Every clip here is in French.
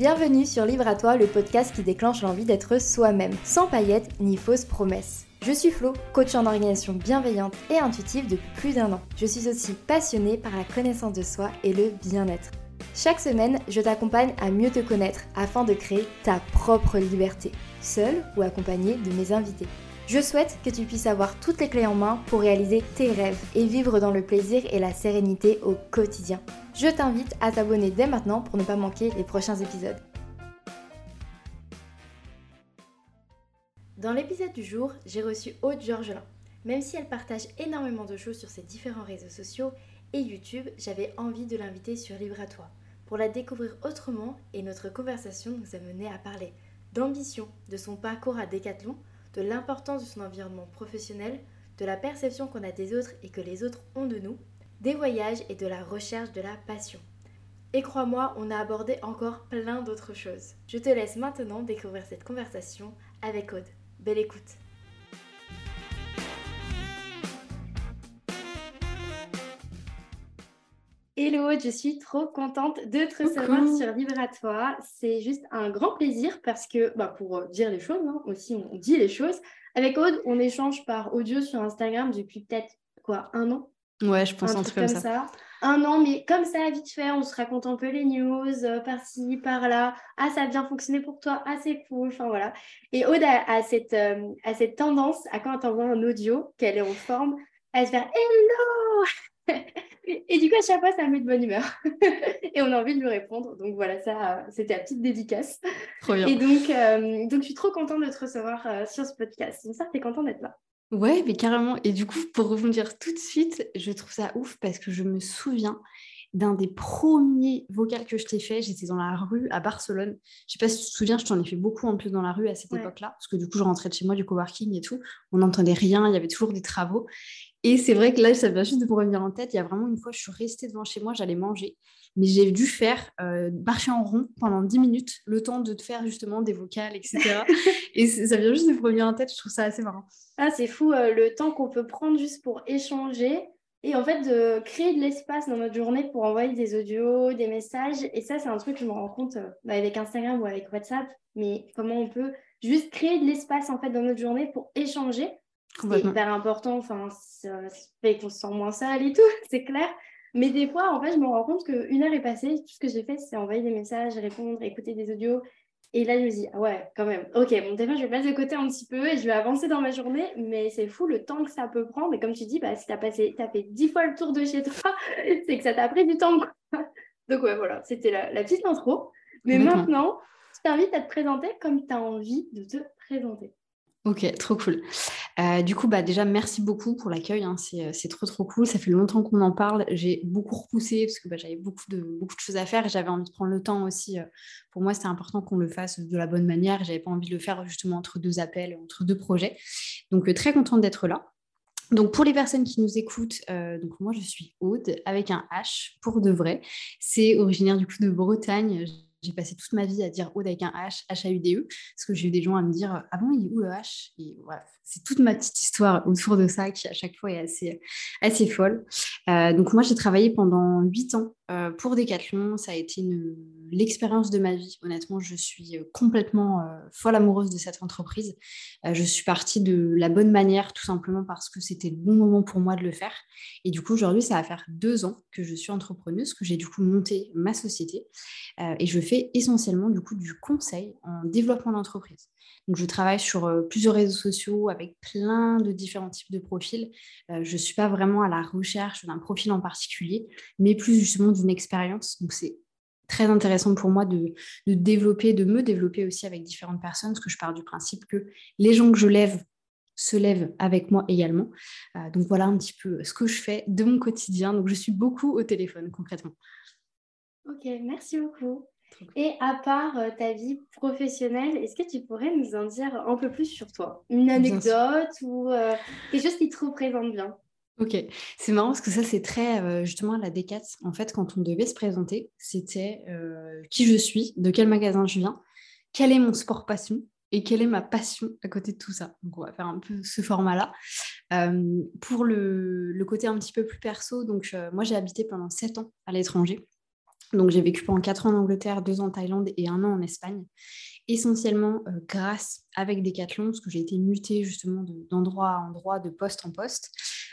Bienvenue sur Livre à toi, le podcast qui déclenche l'envie d'être soi-même, sans paillettes ni fausses promesses. Je suis Flo, coach en organisation bienveillante et intuitive depuis plus d'un an. Je suis aussi passionnée par la connaissance de soi et le bien-être. Chaque semaine, je t'accompagne à mieux te connaître afin de créer ta propre liberté, seule ou accompagnée de mes invités. Je souhaite que tu puisses avoir toutes les clés en main pour réaliser tes rêves et vivre dans le plaisir et la sérénité au quotidien. Je t'invite à t'abonner dès maintenant pour ne pas manquer les prochains épisodes. Dans l'épisode du jour, j'ai reçu Aude Georgelin. Même si elle partage énormément de choses sur ses différents réseaux sociaux et YouTube, j'avais envie de l'inviter sur Libre à toi pour la découvrir autrement et notre conversation nous a mené à parler d'ambition, de son parcours à Decathlon, de l'importance de son environnement professionnel, de la perception qu'on a des autres et que les autres ont de nous, des voyages et de la recherche de la passion. Et crois-moi, on a abordé encore plein d'autres choses. Je te laisse maintenant découvrir cette conversation avec Aude. Belle écoute Hello, je suis trop contente de te recevoir sur Libre C'est juste un grand plaisir parce que, bah, pour dire les choses, hein, aussi on dit les choses. Avec Aude, on échange par audio sur Instagram depuis peut-être quoi, un an? Ouais, je pense un, truc, comme ça. Un an, mais comme ça, vite fait, on se raconte un peu les news, euh, par-ci, par-là. Ah, ça a bien fonctionné pour toi. Ah, c'est cool. Enfin, voilà. Et Aude a, cette, euh, a cette tendance, à quand elle t'envoie un audio, qu'elle est en forme, à se faire Hello et du coup, à chaque fois, ça me met de bonne humeur. et on a envie de lui répondre. Donc voilà, ça, c'était la petite dédicace. Trop bien. Et donc, euh, donc, je suis trop contente de te recevoir euh, sur ce podcast. ça, tu es contente d'être là. Ouais, mais carrément. Et du coup, pour rebondir tout de suite, je trouve ça ouf parce que je me souviens d'un des premiers vocals que je t'ai fait. J'étais dans la rue à Barcelone. Je sais pas si tu te souviens, je t'en ai fait beaucoup en plus dans la rue à cette époque-là. Parce que du coup, je rentrais de chez moi du coworking et tout. On n'entendait rien, il y avait toujours des travaux. Et c'est vrai que là, ça vient juste de me revenir en tête. Il y a vraiment une fois, je suis restée devant chez moi, j'allais manger. Mais j'ai dû faire euh, marcher en rond pendant 10 minutes, le temps de te faire justement des vocales, etc. et ça vient juste de me revenir en tête. Je trouve ça assez marrant. Ah, c'est fou euh, le temps qu'on peut prendre juste pour échanger. Et en fait, de créer de l'espace dans notre journée pour envoyer des audios, des messages. Et ça, c'est un truc que je me rends compte euh, avec Instagram ou avec WhatsApp. Mais comment on peut juste créer de l'espace en fait dans notre journée pour échanger c'est hyper important. Enfin, ça fait qu'on se sent moins seul et tout, c'est clair. Mais des fois, en fait, je me rends compte qu'une heure est passée, tout ce que j'ai fait, c'est envoyer des messages, répondre, écouter des audios. Et là, je me dis, ah ouais, quand même, ok, mon téléphone, je vais passer de côté un petit peu et je vais avancer dans ma journée, mais c'est fou le temps que ça peut prendre. Et comme tu dis, bah, si tu as, as fait dix fois le tour de chez toi, c'est que ça t'a pris du temps. Donc, ouais, voilà, c'était la, la, petite intro. Mais maintenant, je t'invite à te présenter comme tu as envie de te présenter. Ok, trop cool. Euh, du coup, bah, déjà, merci beaucoup pour l'accueil. Hein. Euh, c'est, trop, trop cool. Ça fait longtemps qu'on en parle. J'ai beaucoup repoussé parce que bah, j'avais beaucoup de, beaucoup de choses à faire et j'avais envie de prendre le temps aussi. Euh, pour moi, c'était important qu'on le fasse de la bonne manière. J'avais pas envie de le faire justement entre deux appels, entre deux projets. Donc, très contente d'être là. Donc pour les personnes qui nous écoutent, donc moi je suis Aude avec un H pour de vrai. C'est originaire du coup de Bretagne j'ai passé toute ma vie à dire Aude avec un H, H-A-U-D-E, parce que j'ai eu des gens à me dire Ah bon, il est où le H? Et voilà, c'est toute ma petite histoire autour de ça qui, à chaque fois, est assez, assez folle. Euh, donc, moi, j'ai travaillé pendant huit ans euh, pour Decathlon. Ça a été l'expérience de ma vie. Honnêtement, je suis euh, complètement folle amoureuse de cette entreprise. je suis partie de la bonne manière, tout simplement parce que c'était le bon moment pour moi de le faire. Et du coup, aujourd'hui, ça va faire deux ans que je suis entrepreneuse, que j'ai du coup monté ma société. et je fais essentiellement du du conseil en développement d'entreprise. Donc, je travaille sur euh, plusieurs réseaux sociaux avec plein de différents types de profils. Euh, je ne suis pas vraiment à la recherche d'un profil en particulier, mais plus justement d'une expérience. Donc, c'est très intéressant pour moi de, développer, de me développer aussi avec différentes personnes, parce que je pars du principe que les gens que je lève se lèvent avec moi également. Euh, donc voilà un petit peu ce que je fais de mon quotidien. Donc je suis beaucoup au téléphone concrètement. Ok, merci beaucoup. Et à part euh, ta vie professionnelle, est-ce que tu pourrais nous en dire un peu plus sur toi? Une anecdote ou euh, quelque chose qui te représente bien? Ok, c'est marrant parce que ça, c'est très euh, justement à la D4. En fait, quand on devait se présenter, c'était qui je suis, de quel magasin je viens, quel est mon sport passion et quelle est ma passion à côté de tout ça. Donc, on va faire un peu ce format-là. pour le, côté un petit peu plus perso, donc moi, j'ai habité pendant sept ans à l'étranger. Donc j'ai vécu pendant quatre ans en Angleterre, deux ans en Thaïlande et un an en Espagne, essentiellement euh, grâce avec Decathlon, parce que j'ai été mutée justement d'endroit à endroit, de poste en poste,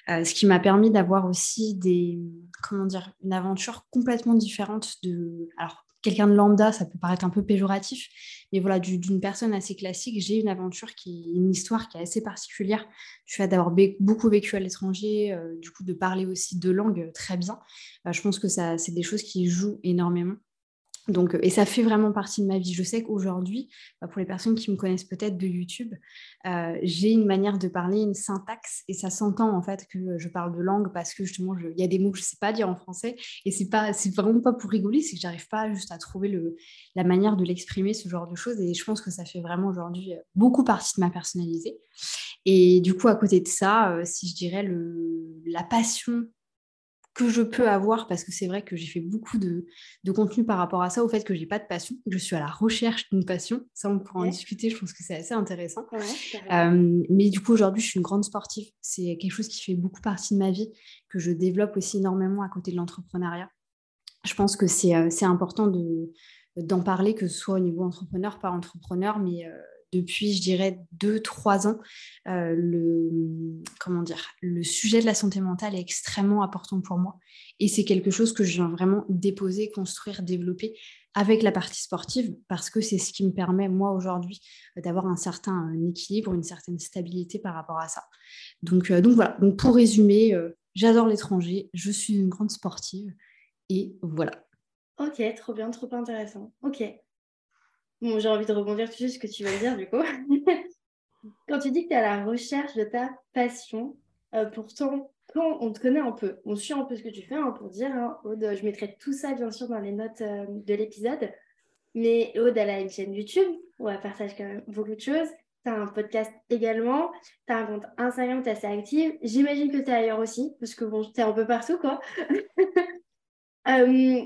euh, ce qui m'a permis d'avoir aussi des, comment dire, une aventure complètement différente de, alors quelqu'un de lambda, ça peut paraître un peu péjoratif, mais voilà, d'une personne assez classique, j'ai une aventure qui, une histoire qui est assez particulière. Du fait d'avoir beaucoup vécu à l'étranger, euh, du coup de parler aussi deux langues très bien, je pense que ça, c'est des choses qui jouent énormément. Donc, euh, et ça fait vraiment partie de ma vie. Je sais qu'aujourd'hui, bah, pour les personnes qui me connaissent peut-être de YouTube, euh, j'ai une manière de parler, une syntaxe, et ça s'entend en fait que je parle de langue parce que justement, il y a des mots que je ne sais pas dire en français, et c'est pas, vraiment pas pour rigoler, c'est que j'arrive pas juste à trouver le, la manière de l'exprimer, ce genre de choses, et je pense que ça fait vraiment aujourd'hui euh, beaucoup partie de ma personnalité. Et du coup, à côté de ça, si je dirais le, la passion que je peux avoir, parce que c'est vrai que j'ai fait beaucoup de, contenu par rapport à ça, au fait que j'ai pas de passion, que je suis à la recherche d'une passion. Ça, on pourra en discuter, je pense que c'est assez intéressant. Euh, mais du coup, aujourd'hui, je suis une grande sportive. C'est quelque chose qui fait beaucoup partie de ma vie, que je développe aussi énormément à côté de l'entrepreneuriat. Je pense que c'est euh, important de, d'en parler, que ce soit au niveau entrepreneur, pas entrepreneur, mais euh, depuis, je dirais, deux, trois ans, euh, le, comment dire, le sujet de la santé mentale est extrêmement important pour moi. Et c'est quelque chose que je viens vraiment déposer, construire, développer avec la partie sportive, parce que c'est ce qui me permet, moi, aujourd'hui, d'avoir un certain équilibre, une certaine stabilité par rapport à ça. Donc, euh, voilà, donc pour résumer, euh, j'adore l'étranger, je suis une grande sportive, et voilà. Ok, trop bien, trop intéressant. Ok. Bon, j'ai envie de rebondir tout de ce que tu vas dire, du coup. quand tu dis que tu es à la recherche de ta passion, euh, pourtant, quand on te connaît un peu, on suit un peu ce que tu fais, hein, pour dire, hein, Aude, je mettrai tout ça, bien sûr, dans les notes euh, de l'épisode. Mais Aude, elle a une chaîne YouTube où elle partage quand même beaucoup de choses. Tu as un podcast également. Tu as un compte Instagram, tu es assez active. J'imagine que tu es ailleurs aussi, parce que bon, tu es un peu partout, quoi. euh,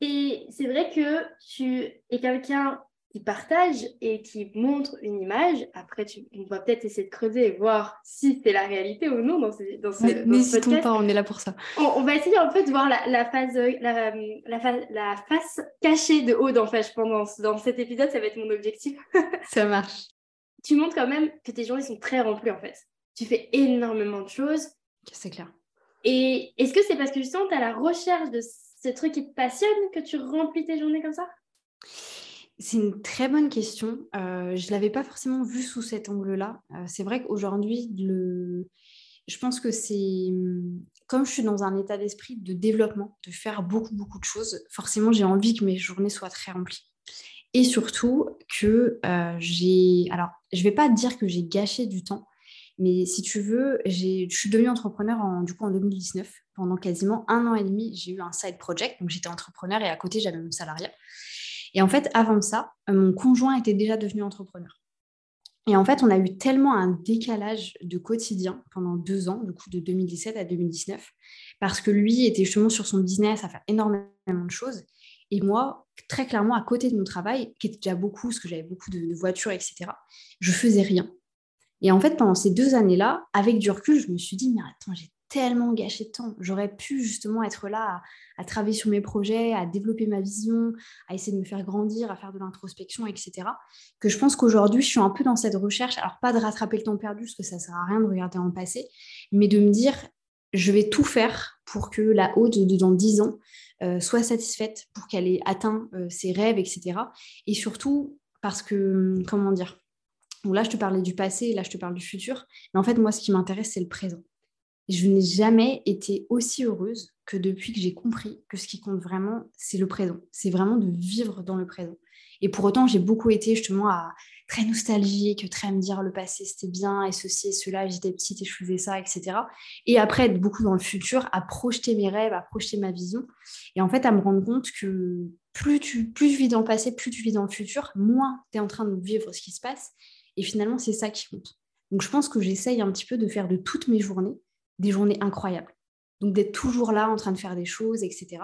et c'est vrai que tu es quelqu'un qui partage et qui montre une image. Après, tu, on va peut-être essayer de creuser et voir si c'est la réalité ou non dans, ce, dans ce, N'hésitons pas, on est là pour ça. On, va essayer en fait de voir la, la, phase, la, la, la, face cachée de Aude en fait. Je pense dans, cet épisode, ça va être mon objectif. ça marche. Tu montres quand même que tes journées sont très remplies en fait. Tu fais énormément de choses. C'est clair. Et est-ce que c'est parce que justement, tu as la recherche de ce truc qui te passionne que tu remplis tes journées comme ça? C'est une très bonne question. Euh, je ne l'avais pas forcément vu sous cet angle-là. Euh, c'est vrai qu'aujourd'hui, le... je pense que c'est comme je suis dans un état d'esprit de développement, de faire beaucoup, beaucoup de choses, forcément, j'ai envie que mes journées soient très remplies. Et surtout que euh, j'ai... Alors, je ne vais pas dire que j'ai gâché du temps, mais si tu veux, je suis devenue entrepreneur en, du coup, en 2019. Pendant quasiment un an et demi, j'ai eu un side project. Donc, j'étais entrepreneur et à côté, j'avais mon salariat. Et en fait, avant ça, euh, mon conjoint était déjà devenu entrepreneur. Et en fait, on a eu tellement un décalage de quotidien pendant deux ans, du coup de 2017 à 2019, parce que lui était justement sur son business à faire énormément de choses. Et moi, très clairement, à côté de mon travail, qui était déjà beaucoup, parce que j'avais beaucoup de, voitures, etc., je faisais rien. Et en fait, pendant ces deux années-là, avec du recul, je me suis dit, mais attends, j'ai tellement gâché de temps. J'aurais pu justement être là à, travailler sur mes projets, à développer ma vision, à essayer de me faire grandir, à faire de l'introspection, etc. Que je pense qu'aujourd'hui, je suis un peu dans cette recherche. Alors, pas de rattraper le temps perdu, parce que ça ne sert à rien de regarder en passé, mais de me dire, je vais tout faire pour que la haute dans 10 ans euh, soit satisfaite, pour qu'elle ait atteint euh, ses rêves, etc. Et surtout, parce que, comment dire, là, je te parlais du passé, là, je te parle du futur. Mais en fait, moi, ce qui m'intéresse, c'est le présent je n'ai jamais été aussi heureuse que depuis que j'ai compris que ce qui compte vraiment, c'est le présent. C'est vraiment de vivre dans le présent. Et pour autant, j'ai beaucoup été justement à, très nostalgique, très à me dire le passé c'était bien, et ceci et cela, j'étais petite et je faisais ça, etc. Et après, être beaucoup dans le futur, à projeter mes rêves, à projeter ma vision. Et en fait, à me rendre compte que plus tu, plus tu vis dans le passé, plus tu vis dans le futur, moins tu es en train de vivre ce qui se passe. Et finalement, c'est ça qui compte. Donc, je pense que j'essaye un petit peu de faire de toutes mes journées des journées incroyables. Donc d'être toujours là en train de faire des choses, etc.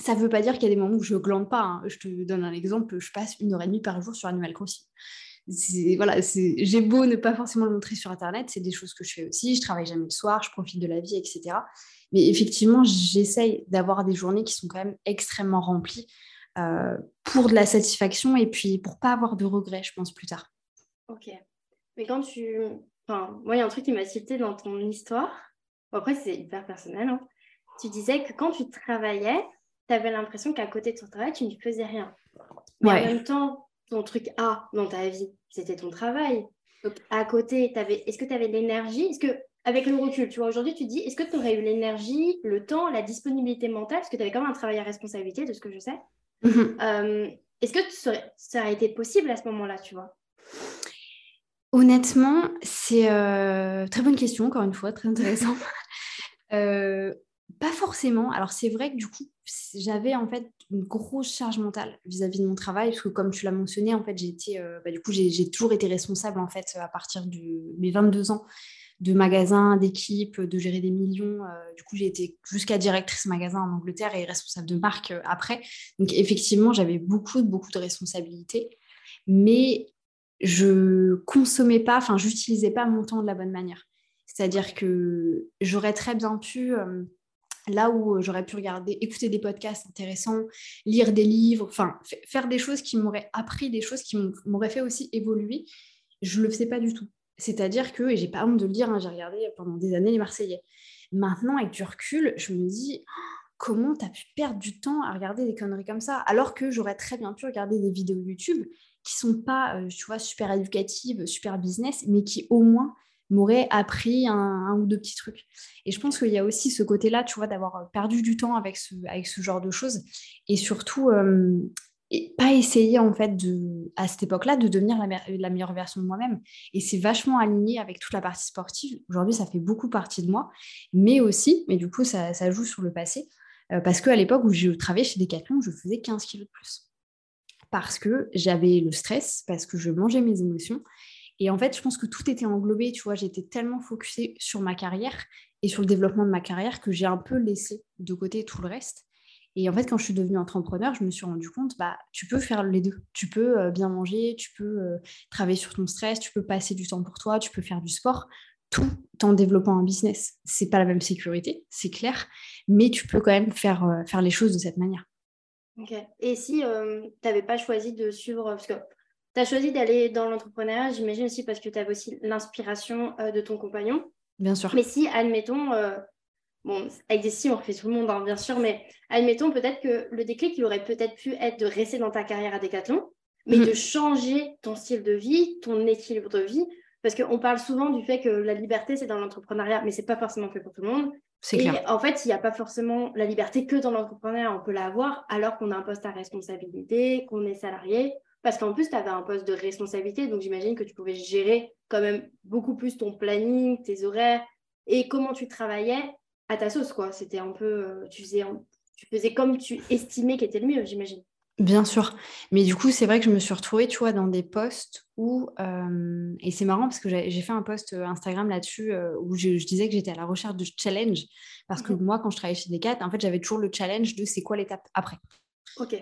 Ça ne veut pas dire qu'il y a des moments où je glande pas. Hein. Je te donne un exemple, je passe une heure et demie par jour sur Animal Crossing. Voilà, j'ai beau ne pas forcément le montrer sur Internet, c'est des choses que je fais aussi. Je travaille jamais le soir, je profite de la vie, etc. Mais effectivement, j'essaye d'avoir des journées qui sont quand même extrêmement remplies euh, pour de la satisfaction et puis pour pas avoir de regrets, je pense, plus tard. Ok. Mais quand tu... Enfin, moi, il y a un truc qui m'a cité dans ton histoire. après, c'est hyper personnel. Hein. Tu disais que quand tu travaillais, tu avais l'impression qu'à côté de ton travail, tu ne faisais rien. Mais en même temps, ton truc A dans ta vie, c'était ton travail. Donc, à côté, est-ce que tu avais l'énergie? Est-ce que, avec le recul, tu vois, aujourd'hui, tu dis, est-ce que tu aurais eu l'énergie, le temps, la disponibilité mentale? Parce que tu avais quand même un travail à responsabilité, de ce que je sais. Mhm. Euh, est-ce que ça aurait été possible à ce moment-là, tu vois? Honnêtement, c'est euh, très bonne question, encore une fois, très intéressant. Euh, pas forcément. Alors c'est vrai que du coup, j'avais en fait une grosse charge mentale vis-à-vis de mon travail, parce que comme tu l'as mentionné, en fait, euh, bah, j'ai toujours été responsable en fait à partir de mes 22 ans de magasins, d'équipes, de gérer des millions. Euh, du coup, j'ai été jusqu'à directrice magasin en Angleterre et responsable de marque après. Donc effectivement, j'avais beaucoup, beaucoup de responsabilités, mais je consommais pas, enfin, j'utilisais pas mon temps de la bonne manière. C'est-à-dire que j'aurais très bien pu là où euh, j'aurais pu regarder, écouter des podcasts intéressants, lire des livres, enfin faire des choses qui m'auraient appris, des choses qui m'auraient fait aussi évoluer, je le faisais pas du tout. C'est-à-dire que, et j'ai pas honte de le dire, hein, j'ai regardé pendant des années les Marseillais. Maintenant, avec du recul, je me dis comment tu as pu perdre du temps à regarder des conneries comme ça, alors que j'aurais très bien pu regarder des vidéos YouTube qui sont pas, euh, tu vois, super éducatives, super business, mais qui au moins m'aurait appris un, ou deux petits trucs. Et je pense qu'il y a aussi ce côté-là, tu vois, d'avoir perdu du temps avec ce, avec ce genre de choses. Et surtout, euh, pas essayer, en fait, de, à cette époque-là, de devenir la, meilleure version de moi-même. Et c'est vachement aligné avec toute la partie sportive. Aujourd'hui, ça fait beaucoup partie de moi. Mais aussi, mais du coup, ça, joue sur le passé. Euh, parce qu'à l'époque où je travaillais chez Decathlon, je faisais 15 kilos de plus. Parce que j'avais le stress, parce que je mangeais mes émotions et en fait, je pense que tout était englobé, tu vois, j'étais tellement focusée sur ma carrière et sur le développement de ma carrière que j'ai un peu laissé de côté tout le reste. Et en fait, quand je suis devenue entrepreneur, je me suis rendu compte, bah, tu peux faire les deux. Tu peux euh, bien manger, tu peux euh, travailler sur ton stress, tu peux passer du temps pour toi, tu peux faire du sport, tout en développant un business. C'est pas la même sécurité, c'est clair, mais tu peux quand même faire, euh, faire les choses de cette manière. Ok. Et si tu n'avais pas choisi de suivre, parce que tu as choisi d'aller dans l'entrepreneuriat, j'imagine aussi parce que tu avais aussi l'inspiration euh, de ton compagnon. Bien sûr. Mais si, admettons, euh, bon, avec des si, on refait tout le monde, hein, bien sûr, mais admettons peut-être que le déclic, il aurait peut-être pu être de rester dans ta carrière à Decathlon, mais mhm. de changer ton style de vie, ton équilibre de vie. Parce qu'on parle souvent du fait que la liberté, c'est dans l'entrepreneuriat, mais ce n'est pas forcément fait pour tout le monde. C'est clair. En fait, il n'y a pas forcément la liberté que dans l'entrepreneuriat. On peut l'avoir alors qu'on a un poste à responsabilité, qu'on est salarié. Parce qu'en plus, tu avais un poste de responsabilité, donc j'imagine que tu pouvais gérer quand même beaucoup plus ton planning, tes horaires et comment tu travaillais à ta sauce, quoi. C'était un peu, euh, tu faisais, tu faisais comme tu estimais qu'était le mieux, j'imagine. Bien sûr. Mais du coup, c'est vrai que je me suis retrouvée, tu vois, dans des posts où... Euh, et c'est marrant parce que j'ai fait un post euh, Instagram là-dessus où je, disais que j'étais à la recherche de challenge. Parce que mhm. moi, quand je travaillais chez Decat, en fait, j'avais toujours le challenge de c'est quoi l'étape après.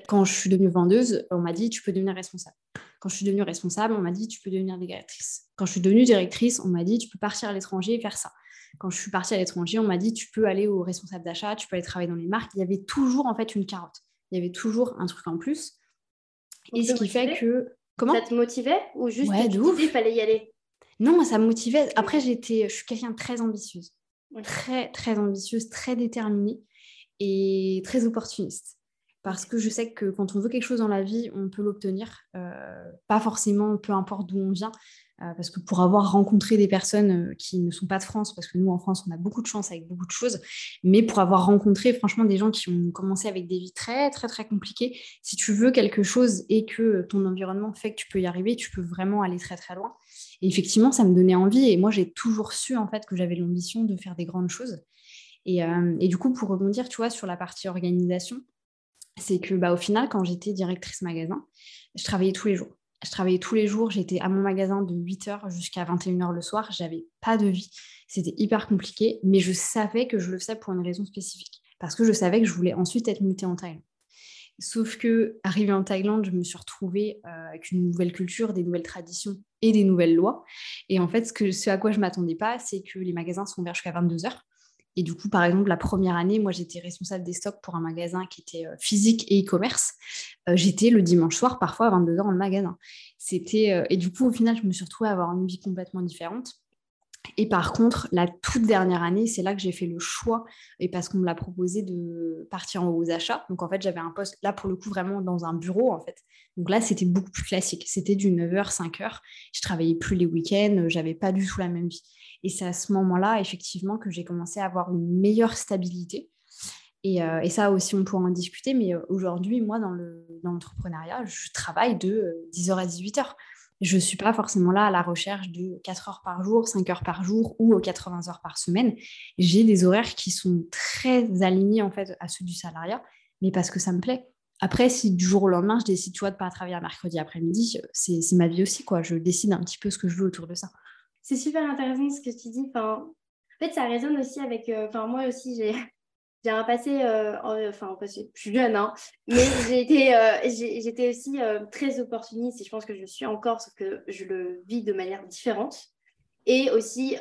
Quand je suis devenue vendeuse, on m'a dit tu peux devenir responsable. Quand je suis devenue responsable, on m'a dit tu peux devenir directrice. Quand je suis devenue directrice, on m'a dit tu peux partir à l'étranger et faire ça. Quand je suis partie à l'étranger, on m'a dit tu peux aller au responsable d'achat, tu peux aller travailler dans les marques. Il y avait toujours en fait une carotte. Il y avait toujours un truc en plus. et ce qui fait que comment? Ça te motivait ou juste ouais, il fallait y aller? Non, ça me motivait. Après, j'étais, je suis quelqu'un de très ambitieuse, très très ambitieuse, très déterminée et très opportuniste. Parce que je sais que quand on veut quelque chose dans la vie, on peut l'obtenir, euh, pas forcément peu importe d'où on vient, parce que pour avoir rencontré des personnes euh, qui ne sont pas de France, parce que nous en France on a beaucoup de chance avec beaucoup de choses, mais pour avoir rencontré franchement des gens qui ont commencé avec des vies très très très compliquées, si tu veux quelque chose et que ton environnement fait que tu peux y arriver, tu peux vraiment aller très très loin. Et effectivement, ça me donnait envie, et moi j'ai toujours su en fait que j'avais l'ambition de faire des grandes choses. Et, et, du coup, pour rebondir, tu vois, sur la partie organisation, c'est que bah, au final, quand j'étais directrice magasin, je travaillais tous les jours. Je travaillais tous les jours, j'étais à mon magasin de 8h jusqu'à 21h le soir, j'avais pas de vie. C'était hyper compliqué, mais je savais que je le faisais pour une raison spécifique, parce que je savais que je voulais ensuite être mutée en Thaïlande. Sauf que, arrivée en Thaïlande, je me suis retrouvée euh, avec une nouvelle culture, des nouvelles traditions et des nouvelles lois. Et en fait, ce, à quoi je m'attendais pas, c'est que les magasins sont ouverts jusqu'à 22h Et du coup, par exemple, la première année, moi, j'étais responsable des stocks pour un magasin qui était euh, physique et e-commerce. Euh, j'étais le dimanche soir, parfois à 22h dans le magasin. C'était, et du coup, au final, je me suis retrouvée à avoir une vie complètement différente. Et par contre, la toute dernière année, c'est là que j'ai fait le choix, et parce qu'on me l'a proposé de partir aux achats. Donc en fait, j'avais un poste, là pour le coup, vraiment dans un bureau en fait. Donc là, c'était beaucoup plus classique. C'était du 9h, 5h. Je travaillais plus les week-ends, j'avais pas du tout la même vie. Et c'est à ce moment-là, effectivement, que j'ai commencé à avoir une meilleure stabilité. Et, euh, ça aussi, on pourra en discuter. Mais euh, aujourd'hui, moi, dans l'entrepreneuriat, je travaille de 10h euh, à 18h je ne suis pas forcément là à la recherche de 4 heures par jour, 5 heures par jour ou 80 heures par semaine. J'ai des horaires qui sont très alignés en fait à ceux du salariat, mais parce que ça me plaît. Après, si du jour au lendemain, je décide, tu vois, de pas travailler mercredi après-midi, c'est ma vie aussi, quoi. Je décide un petit peu ce que je veux autour de ça. C'est super intéressant ce que tu dis. En fait, ça résonne aussi avec... Euh, moi aussi, j'ai j'ai un passé, euh, enfin, je suis jeune, hein, mais euh, j'étais aussi euh, très opportuniste et je pense que je suis encore, sauf que je le vis de manière différente. Et aussi,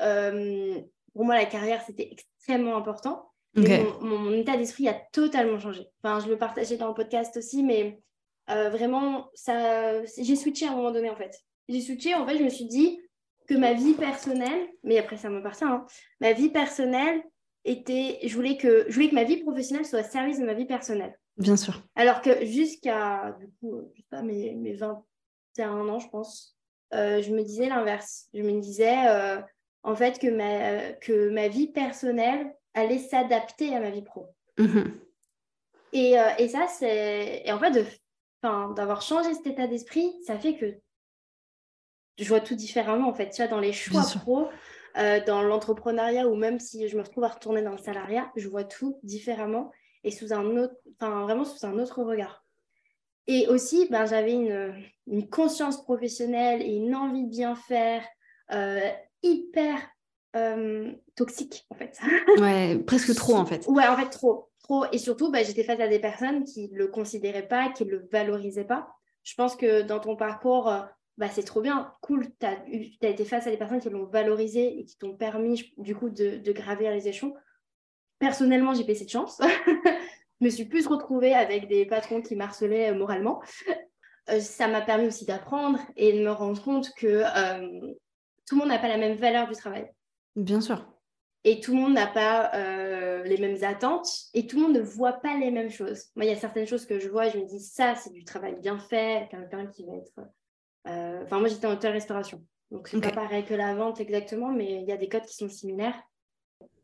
pour moi, la carrière, c'était extrêmement important. Mon, état d'esprit a totalement changé. Enfin, je le partageais dans le podcast aussi, mais vraiment, ça, j'ai switché à un moment donné, en fait. J'ai switché, en fait, je me suis dit que ma vie personnelle, mais après, ça m'appartient, hein, ma vie personnelle, était, je voulais que, je voulais que ma vie professionnelle soit au service de ma vie personnelle. Bien sûr. Alors que jusqu'à, du coup, je sais pas, mes, mes 21 ans, je pense, euh, je me disais l'inverse. Je me disais, euh, en fait, que ma, que ma vie personnelle allait s'adapter à ma vie pro. Mhm. Et, euh, et, ça, c'est... Et en fait, de, d'avoir changé cet état d'esprit, ça fait que je vois tout différemment, en fait. Tu vois, dans les choix pro, euh, dans l'entrepreneuriat ou même si je me retrouve à retourner dans le salariat, je vois tout différemment et sous un autre, enfin vraiment sous un autre regard. Et aussi, ben, j'avais une, une, conscience professionnelle et une envie de bien faire euh, hyper euh, toxique en fait. Ouais, presque trop en fait. Ouais, en fait trop, trop. Et surtout, ben, j'étais face à des personnes qui ne le considéraient pas, qui ne le valorisaient pas. Je pense que dans ton parcours, bah, c'est trop bien, cool, tu as, été face à des personnes qui l'ont valorisé et qui t'ont permis du coup de, de, gravir les échelons. Personnellement, j'ai payé cette chance. je me suis plus retrouvée avec des patrons qui m'harcelaient euh, moralement. Euh, ça m'a permis aussi d'apprendre et de me rendre compte que euh, tout le monde n'a pas la même valeur du travail. Bien sûr. Et tout le monde n'a pas les mêmes attentes et tout le monde ne voit pas les mêmes choses. Moi, il y a certaines choses que je vois et je me dis, ça, c'est du travail bien fait, quelqu'un qui va être enfin, moi, j'étais en hôtel-restauration. Donc, c'est pas pareil que la vente exactement, mais il y a des codes qui sont similaires.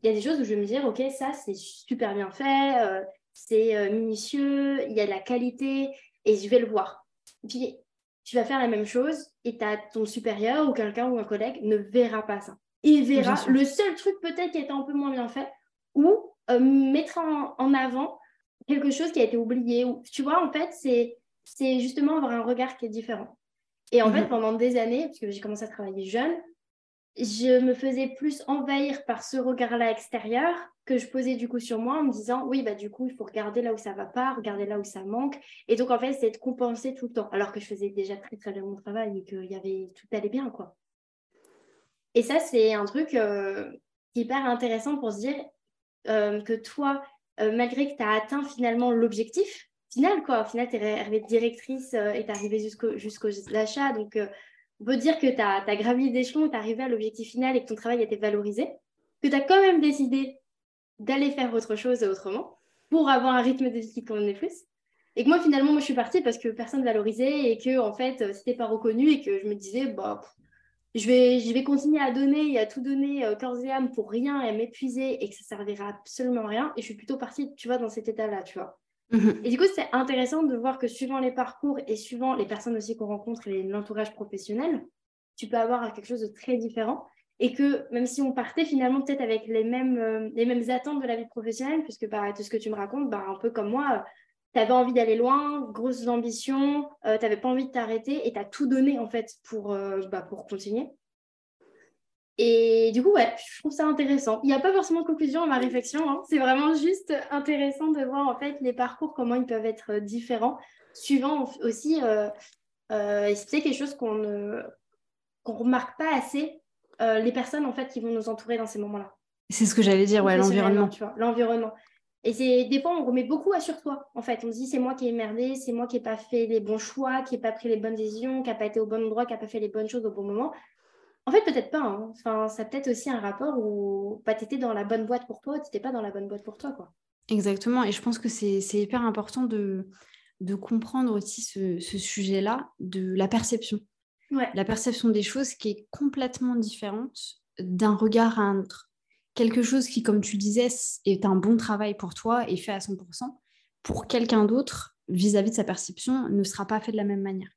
Il y a des choses où je vais me dire, OK, ça, c'est super bien fait, euh, c'est euh, minutieux, il y a de la qualité, et je vais le voir. Puis, tu vas faire la même chose, et ton supérieur ou quelqu'un ou un collègue ne verra pas ça. Il verra le seul truc peut-être qui est un peu moins bien fait, ou mettre en, en, avant quelque chose qui a été oublié. Ou, tu vois, en fait, c'est justement avoir un regard qui est différent. Et en fait, mhm. pendant des années, parce que j'ai commencé à travailler jeune, je me faisais plus envahir par ce regard-là extérieur que je posais du coup sur moi en me disant oui bah du coup il faut regarder là où ça va pas, regarder là où ça manque et donc en fait c'est de compenser tout le temps alors que je faisais déjà très très bien mon travail et que y avait tout allait bien quoi. Et ça c'est un truc euh, hyper intéressant pour se dire euh, que toi euh, malgré que tu as atteint finalement l'objectif final, quoi. Au final, tu es arrivée directrice euh, et tu es arrivée jusqu'au jusqu'au l'achat. Donc, euh, on peut dire que tu as, as, gravi d'échelon, tu es arrivée à l'objectif final et que ton travail a été valorisé. Que tu as quand même décidé d'aller faire autre chose autrement pour avoir un rythme de vie qui te convenait plus. Et que moi, finalement, je suis partie parce que personne ne valorisait et que, en fait, euh, c'était pas reconnu et que je me disais, bah, je vais, je vais continuer à donner et à tout donner corps et âme pour rien et à m'épuiser et que ça servira absolument à rien. Et je suis plutôt partie, tu vois, dans cet état-là, tu vois. Mhm. Et du coup, c'est intéressant de voir que suivant les parcours et suivant les personnes aussi qu'on rencontre l'entourage professionnel, tu peux avoir quelque chose de très différent. Et que même si on partait finalement peut-être avec les mêmes, euh, attentes de la vie professionnelle, puisque par tout ce que tu me racontes, bah, un peu comme moi, tu avais envie d'aller loin, grosses ambitions, euh, tu n'avais pas envie de t'arrêter et tu as tout donné en fait pour, euh, bah, pour continuer. Et du coup, ouais, je trouve ça intéressant. Il n'y a pas forcément de conclusion à ma réflexion. Hein. C'est vraiment juste intéressant de voir en fait les parcours, comment ils peuvent être différents, suivant aussi. Euh, euh, c'est quelque chose qu'on ne qu'on remarque pas assez, euh, les personnes en fait qui vont nous entourer dans ces moments-là? C'est ce que j'allais dire, ouais, l'environnement. Tu vois, l'environnement. Et c'est des fois, on remet beaucoup à sur toi. En fait, on se dit c'est moi qui ai merdé, c'est moi qui n'ai pas fait les bons choix, qui n'ai pas pris les bonnes décisions, qui n'a pas été au bon endroit, qui n'a pas fait les bonnes choses au bon moment. En fait, peut-être pas. Hein. Enfin, ça peut-être aussi un rapport où bah, tu étais dans la bonne boîte pour toi, tu n'étais pas dans la bonne boîte pour toi. Quoi. Exactement. Et je pense que c'est hyper important de, de comprendre aussi ce, ce sujet-là de la perception. Ouais. La perception des choses qui est complètement différente d'un regard à un autre quelque chose qui, comme tu disais, est un bon travail pour toi et fait à 100%, pour quelqu'un d'autre, vis-à-vis de sa perception, ne sera pas fait de la même manière.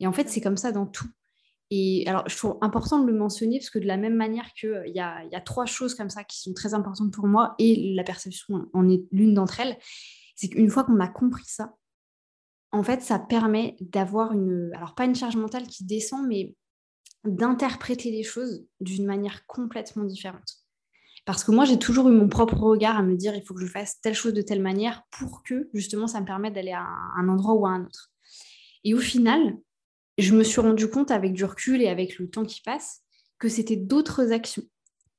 Et en fait, c'est comme ça dans tout. Et alors, je trouve important de le mentionner parce que de la même manière qu'il euh, y, a, trois choses comme ça qui sont très importantes pour moi et la perception en est l'une d'entre elles, c'est qu'une fois qu'on a compris ça, en fait, ça permet d'avoir une, alors pas une charge mentale qui descend, mais d'interpréter les choses d'une manière complètement différente. Parce que moi, j'ai toujours eu mon propre regard à me dire, il faut que je fasse telle chose de telle manière pour que justement ça me permette d'aller à un endroit ou à un autre. Et au final, je me suis rendu compte avec du recul et avec le temps qui passe que c'était d'autres actions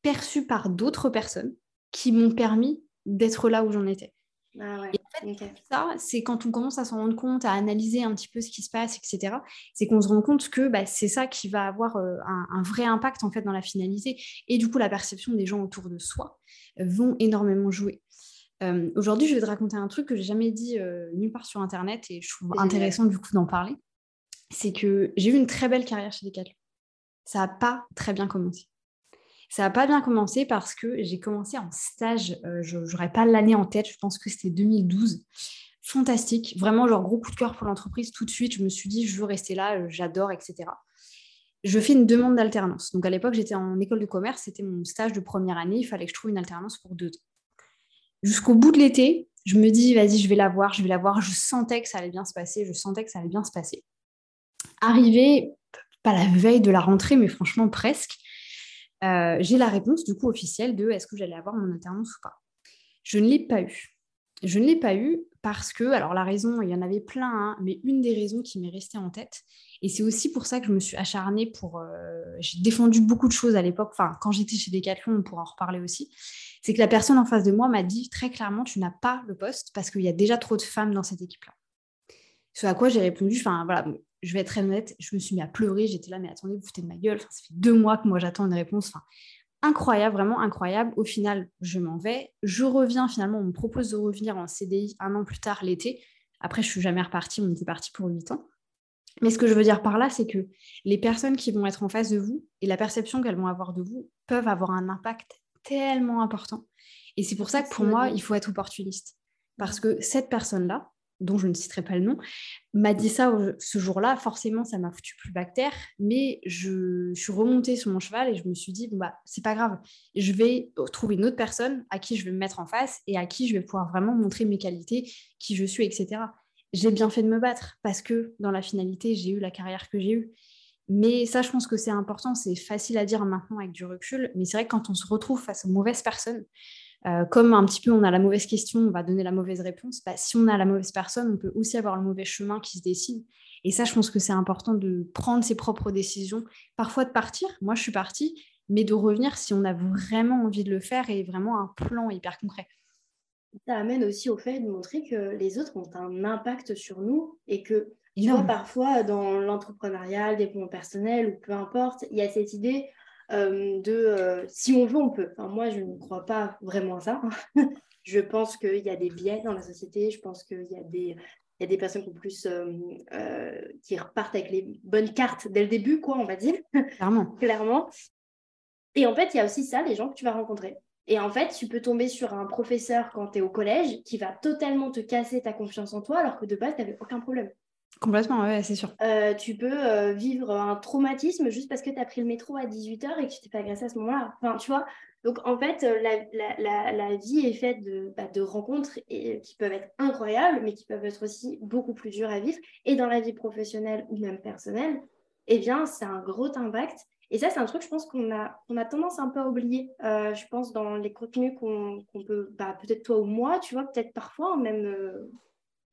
perçues par d'autres personnes qui m'ont permis d'être là où j'en étais. Ah et en fait, ça, c'est quand on commence à s'en rendre compte, à analyser un petit peu ce qui se passe, etc. C'est qu'on se rend compte que bah, c'est ça qui va avoir euh, un, vrai impact en fait dans la finalité. Et du coup, la perception des gens autour de soi euh, vont énormément jouer. Euh, aujourd'hui, je vais te raconter un truc que j'ai jamais dit nulle part sur Internet et je trouve intéressant du coup d'en parler. C'est que j'ai eu une très belle carrière chez Decathlon. Ça n'a pas très bien commencé. Ça n'a pas bien commencé parce que j'ai commencé en stage, euh, je n'aurais pas l'année en tête, je pense que c'était 2012. Fantastique, vraiment genre gros coup de cœur pour l'entreprise tout de suite. Je me suis dit, je veux rester là, euh, j'adore, etc. Je fais une demande d'alternance. Donc à l'époque, j'étais en école de commerce, c'était mon stage de première année, il fallait que je trouve une alternance pour deux ans. Jusqu'au bout de l'été, je me dis, vas-y, je vais la voir, je vais la voir. Je sentais que ça allait bien se passer, je sentais que ça allait bien se passer. Arrivé, pas la veille de la rentrée, mais franchement presque, euh, j'ai la réponse du coup officielle de est-ce que j'allais avoir mon alternance ou pas. Je ne l'ai pas eu. Je ne l'ai pas eu parce que, alors la raison, il y en avait plein, hein, mais une des raisons qui m'est restée en tête, et c'est aussi pour ça que je me suis acharnée pour... Euh, j'ai défendu beaucoup de choses à l'époque, enfin quand j'étais chez Decathlon, on pourra en reparler aussi, c'est que la personne en face de moi m'a dit très clairement, tu n'as pas le poste parce qu'il y a déjà trop de femmes dans cette équipe-là. Ce à quoi j'ai répondu, enfin voilà, je vais être très honnête, je me suis mis à pleurer. J'étais là, mais attendez, vous foutez de ma gueule. ça fait deux mois que moi j'attends une réponse. Enfin, incroyable, vraiment incroyable. Au final, je m'en vais. Je reviens finalement, on me propose de revenir en CDI un an plus tard l'été. Après, je suis jamais repartie, on était parti pour huit ans. Mais ce que je veux dire par là, c'est que les personnes qui vont être en face de vous et la perception qu'elles vont avoir de vous peuvent avoir un impact tellement important. Et c'est pour ça que pour moi, il faut être opportuniste. Parce que cette personne-là, dont je ne citerai pas le nom, m'a dit ça ce jour-là. Forcément, ça m'a foutu plus bactère, mais je, suis remontée sur mon cheval et je me suis dit, bon, bah, c'est pas grave, je vais trouver une autre personne à qui je vais me mettre en face et à qui je vais pouvoir vraiment montrer mes qualités, qui je suis, etc. J'ai bien fait de me battre parce que dans la finalité, j'ai eu la carrière que j'ai eue. Mais ça, je pense que c'est important, c'est facile à dire maintenant avec du recul, mais c'est vrai que quand on se retrouve face aux mauvaises personnes, euh, comme un petit peu on a la mauvaise question, on va donner la mauvaise réponse. Bah, si on a la mauvaise personne, on peut aussi avoir le mauvais chemin qui se dessine. Et ça, je pense que c'est important de prendre ses propres décisions. Parfois de partir, moi je suis partie, mais de revenir si on a vraiment envie de le faire et vraiment un plan hyper concret. Ça amène aussi au fait de montrer que les autres ont un impact sur nous et que, tu vois, parfois dans l'entrepreneuriat, le développement personnel ou peu importe, il y a cette idée de euh, si on veut, on peut. Enfin, moi, je ne crois pas vraiment à ça. je pense qu'il y a des biais dans la société. Je pense qu'il y a des, il y a des personnes qui, plus, euh, qui repartent avec les bonnes cartes dès le début, quoi, on va dire. Clairement. Clairement. Et en fait, il y a aussi ça, les gens que tu vas rencontrer. Et en fait, tu peux tomber sur un professeur quand tu es au collège qui va totalement te casser ta confiance en toi, alors que de base, tu n'avais aucun problème. Complètement, ouais, c'est sûr. Euh, tu peux euh, vivre un traumatisme juste parce que tu as pris le métro à 18h et que tu t'es pas agressé à ce moment-là. Enfin, tu vois Donc, en fait, euh, la, vie est faite de, bah, de rencontres qui peuvent être incroyables, mais qui peuvent être aussi beaucoup plus dures à vivre. Et dans la vie professionnelle ou même personnelle, eh bien, c'est un gros impact. Et ça, c'est un truc, je pense, qu'on a, on a tendance un peu à oublier. je pense dans les contenus qu'on peut, bah, peut-être toi ou moi, tu vois, peut-être parfois, même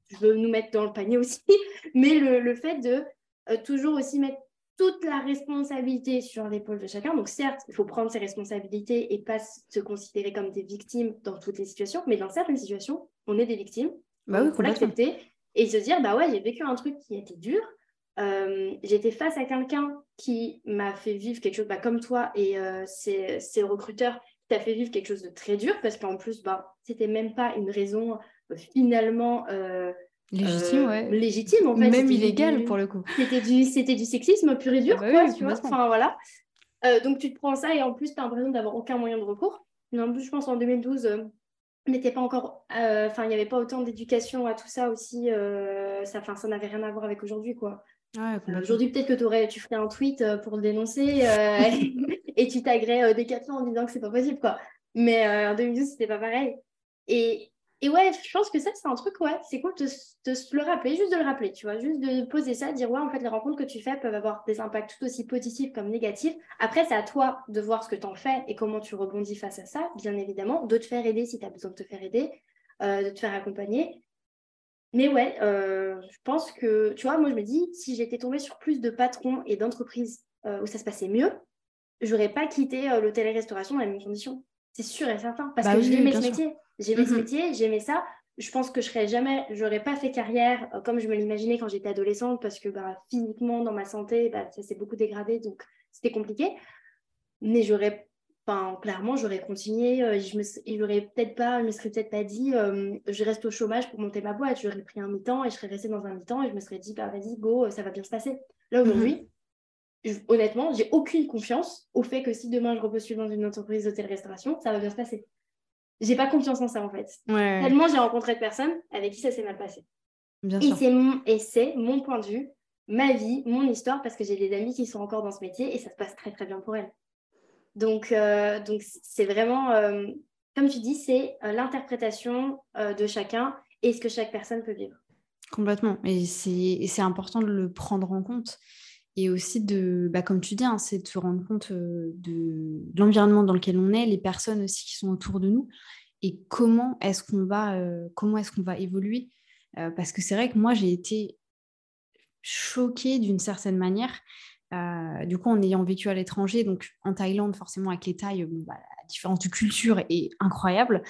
je veux nous mettre dans le panier aussi, mais le, fait de euh, toujours aussi mettre toute la responsabilité sur l'épaule de chacun. Donc certes, il faut prendre ses responsabilités et pas se considérer comme des victimes dans toutes les situations, mais dans certaines situations, on est des victimes. Bah il faut l'accepter et se dire, bah ouais, j'ai vécu un truc qui était dur. Euh, j'étais face à quelqu'un qui m'a fait vivre quelque chose bah, comme toi et euh, c'est le recruteur qui t'a fait vivre quelque chose de très dur parce qu'en plus, bah, c'était même pas une raison euh, finalement Légitime, ouais. Légitime, en fait. Même illégal, pour le coup. C'était du, du sexisme pur et dur, ah bah quoi, tu vois. Enfin, voilà. donc, tu te prends ça et en plus, tu as l'impression d'avoir aucun moyen de recours. Mais en plus, je pense en 2012, n'était pas encore, euh, enfin, il n'y avait pas autant d'éducation à tout ça aussi. Euh, ça, ça n'avait rien à voir avec aujourd'hui, quoi. Euh, aujourd'hui, peut-être que aurais, tu ferais un tweet pour le dénoncer et tu taguerais des quatre en disant que c'est pas possible, quoi. Mais en 2012, c'était pas pareil. Et, et ouais, je pense que ça, c'est un truc, ouais, c'est cool de, le rappeler, juste de le rappeler, tu vois, juste de poser ça, de dire, ouais, en fait, les rencontres que tu fais peuvent avoir des impacts tout aussi positifs comme négatifs. Après, c'est à toi de voir ce que tu en fais et comment tu rebondis face à ça, bien évidemment, de te faire aider si tu as besoin de te faire aider, euh, de te faire accompagner. Mais ouais, euh, je pense que, tu vois, moi, je me dis, si j'étais tombée sur plus de patrons et d'entreprises euh, où ça se passait mieux, j'aurais pas quitté l'hôtel-restauration dans les mêmes conditions. C'est sûr et certain, parce bah que j'ai ce métier. J'aimais ce mhm. métier, j'aimais ça. Je pense que je serais jamais, j'aurais pas fait carrière euh, comme je me l'imaginais quand j'étais adolescente parce que bah, physiquement, dans ma santé, bah, ça s'est beaucoup dégradé, donc c'était compliqué. Mais j'aurais, enfin, clairement, j'aurais continué. Euh, je me, j'aurais peut-être pas, je me serais peut-être pas dit, euh, je reste au chômage pour monter ma boîte. J'aurais pris un mi-temps et je serais restée dans un mi-temps et je me serais dit, bah vas-y, go, ça va bien se passer. Là mhm. aujourd'hui. Honnêtement, j'ai aucune confiance au fait que si demain je repostule dans une entreprise d'hôtel-restauration, ça va bien se passer j'ai pas confiance en ça en fait. Tellement j'ai rencontré de personnes avec qui ça s'est mal passé. et c'est mon, et c'est mon point de vue, ma vie, mon histoire, parce que j'ai des amis qui sont encore dans ce métier et ça se passe très très bien pour elles. Donc euh, donc c'est vraiment, euh, comme tu dis, c'est euh, l'interprétation de chacun et ce que chaque personne peut vivre. Complètement. Et c'est important de le prendre en compte et aussi de, bah, comme tu dis, hein, c'est de se rendre compte euh, de, l'environnement dans lequel on est, les personnes aussi qui sont autour de nous, et comment est-ce qu'on va, euh, comment est-ce qu'on va évoluer. Euh, parce que c'est vrai que moi, j'ai été choquée d'une certaine manière. du coup, en ayant vécu à l'étranger, donc en Thaïlande, forcément avec les Thaïs, bah, la différence de culture est incroyable.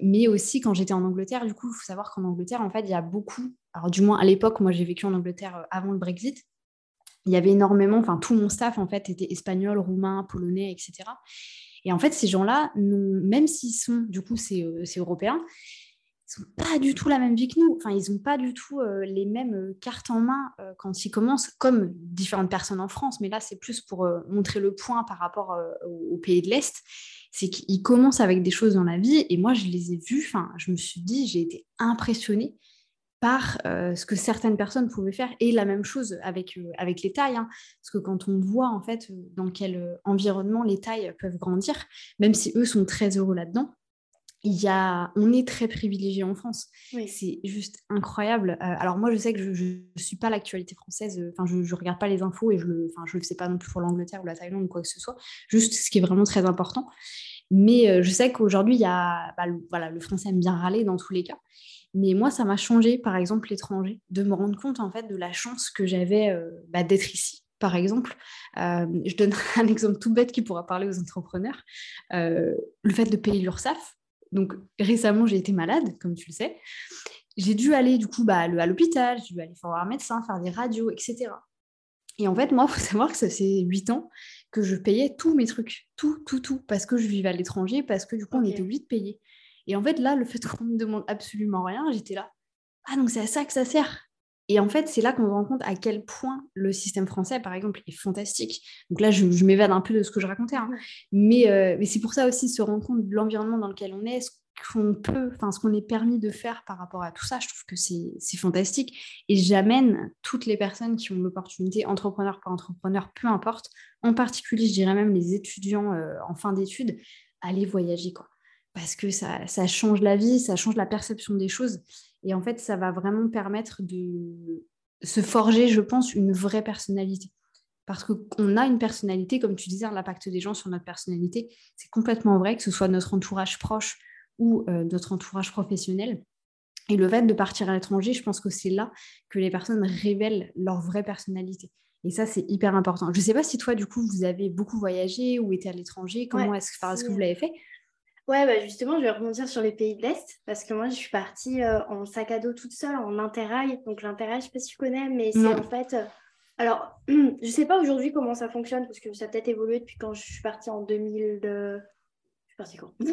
mais aussi quand j'étais en Angleterre, du coup, il faut savoir qu'en Angleterre, en fait, il y a beaucoup, alors du moins à l'époque, moi j'ai vécu en Angleterre avant le Brexit, il y avait énormément, enfin tout mon staff en fait était espagnol, roumain, polonais, etc. Et en fait, ces gens-là, même s'ils sont, du coup, c'est euh, européens, ils n'ont pas du tout la même vie que nous. Enfin, ils n'ont pas du tout euh, les mêmes euh, cartes en main quand ils commencent, comme différentes personnes en France. Mais là, c'est plus pour montrer le point par rapport aux pays de l'Est. C'est qu'ils commencent avec des choses dans la vie. Et moi, je les ai vus. Enfin, je me suis dit, j'ai été impressionnée par euh, ce que certaines personnes pouvaient faire. Et la même chose avec, euh, avec les tailles. Hein. Parce que quand on voit en fait dans quel euh, environnement les tailles peuvent grandir, même si eux sont très heureux là-dedans, il y a, on est très privilégié en France. C'est juste incroyable. alors moi, je sais que je ne suis pas l'actualité française. Enfin, je ne regarde pas les infos et je ne le sais pas non plus pour l'Angleterre ou la Thaïlande ou quoi que ce soit. Juste ce qui est vraiment très important. Mais je sais qu'aujourd'hui, il y a, bah, voilà, le français aime bien râler dans tous les cas. Mais moi, ça m'a changé, par exemple, l'étranger, de me rendre compte en fait de la chance que j'avais euh, bah, d'être ici. Par exemple, euh, je donne un exemple tout bête qui pourra parler aux entrepreneurs. Euh, le fait de payer l'URSSAF. Donc récemment, j'ai été malade, comme tu le sais. J'ai dû aller du coup bah, à l'hôpital, j'ai dû aller voir un médecin, faire des radios, etc. Et en fait, moi, il faut savoir que ça fait huit ans que je payais tous mes trucs, tout, tout, tout, parce que je vivais à l'étranger, parce que du coup, on était obligé de payer. Et en fait, là, le fait qu'on me demande absolument rien, j'étais là. Ah, donc c'est à ça que ça sert. Et en fait, c'est là qu'on se rend compte à quel point le système français, par exemple, est fantastique. Donc là, je, m'évade un peu de ce que je racontais. Hein. Mais, euh, mais c'est pour ça aussi se rendre compte de l'environnement dans lequel on est, ce qu'on peut, enfin ce qu'on est permis de faire par rapport à tout ça. Je trouve que c'est fantastique. Et j'amène toutes les personnes qui ont l'opportunité, entrepreneurs par entrepreneurs, peu importe, en particulier, je dirais même les étudiants euh, en fin d'études, à aller voyager. Quoi parce que ça, change la vie, ça change la perception des choses. Et en fait, ça va vraiment permettre de se forger, je pense, une vraie personnalité. Parce qu'on a une personnalité, comme tu disais, l'impact des gens sur notre personnalité, c'est complètement vrai, que ce soit notre entourage proche ou euh, notre entourage professionnel. Et le fait de partir à l'étranger, je pense que c'est là que les personnes révèlent leur vraie personnalité. Et ça, c'est hyper important. Je ne sais pas si toi, du coup, vous avez beaucoup voyagé ou été à l'étranger. Comment est-ce que, vous l'avez fait? Ouais, bah justement, je vais rebondir sur les pays de l'Est parce que moi, je suis partie euh, en sac à dos toute seule, en interrail. Donc, l'interrail, je ne sais pas si tu connais, mais c'est en fait. Euh, alors, je ne sais pas aujourd'hui comment ça fonctionne parce que ça a peut-être évolué depuis quand je suis partie en 2000. Je suis partie quand?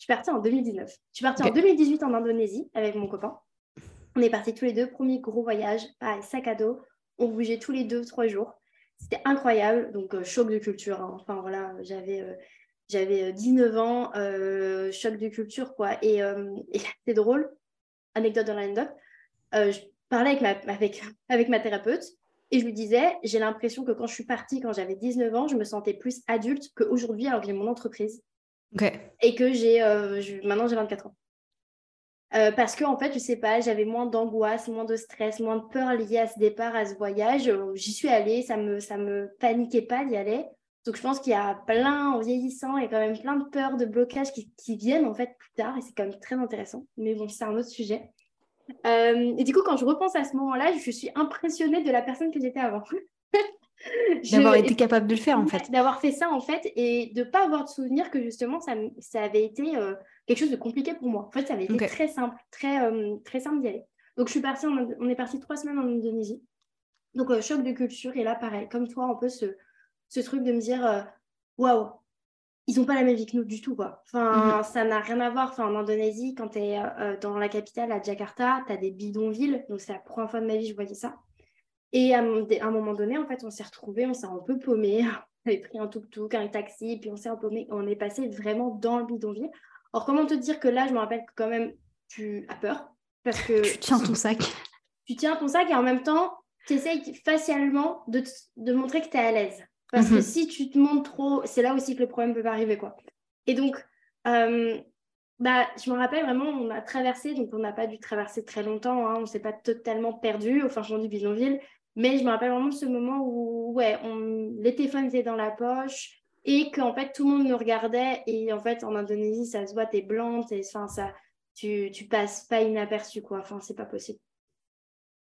Je suis partie en 2019. Je suis partie en 2018 en Indonésie avec mon copain. On est partis tous les deux, premier gros voyage, pareil, sac à dos. On bougeait tous les deux, trois jours. C'était incroyable. Donc, euh, choc de culture. Hein. Enfin, voilà, j'avais j'avais 19 euh, ans, euh, choc de culture, quoi. Et, euh, c'est drôle, anecdote dans l'anecdote, je parlais avec ma, avec, avec ma thérapeute et je lui disais, j'ai l'impression que quand je suis partie, quand j'avais 19 ans, je me sentais plus adulte qu'aujourd'hui alors que j'ai mon entreprise. Et que j'ai, maintenant j'ai 24 ans. parce que en fait, je sais pas, j'avais moins d'angoisse, moins de stress, moins de peur liée à ce départ, à ce voyage. J'y suis allée, ça me ça me paniquait pas d'y aller. Donc je pense qu'il y a plein, en vieillissant, il y a quand même plein de peurs, de blocages qui, viennent en fait plus tard et c'est quand même très intéressant. Mais bon, c'est un autre sujet. Euh, et du coup, quand je repense à ce moment-là, je suis impressionnée de la personne que j'étais avant. d'avoir été capable de le faire en fait. D'avoir fait ça en fait et de ne pas avoir de souvenir que justement ça, ça avait été euh, quelque chose de compliqué pour moi. En fait, ça avait été très simple, très, euh, très simple d'y aller. Donc je suis partie, on est parti trois semaines en Indonésie. Donc choc de culture et là pareil, comme toi, on peut se ce truc de me dire euh, waouh, ils n'ont pas la même vie que nous du tout. Quoi. Enfin, mhm. Ça n'a rien à voir. Enfin, en Indonésie, quand tu es euh, euh, dans la capitale, à Jakarta, tu as des bidonvilles. Donc, c'est la première fois de ma vie que je voyais ça. Et à, un moment donné, en fait, on s'est retrouvés, on s'est un peu paumé. On avait pris un tuk-tuk, un taxi, puis on s'est paumé. On est passé vraiment dans le bidonville. Alors, comment te dire que là, je me rappelle que quand même, tu as peur? Parce que tu tiens ton sac. Tu tiens ton sac et en même temps, tu essayes facialement de, de montrer que tu es à l'aise. Parce que mhm. si tu te montres trop, c'est là aussi que le problème peut arriver, quoi. Et donc, euh, bah, je me rappelle vraiment, on a traversé, donc on n'a pas dû traverser très longtemps, hein, on ne s'est pas totalement perdu au fin fond du bidonville, mais je me rappelle vraiment de ce moment où, ouais, on, les téléphones étaient dans la poche et qu'en fait, tout le monde nous regardait et en fait, en Indonésie, ça se voit, t'es blanc, enfin, ça, tu, tu passes pas inaperçu, quoi, enfin, c'est pas possible.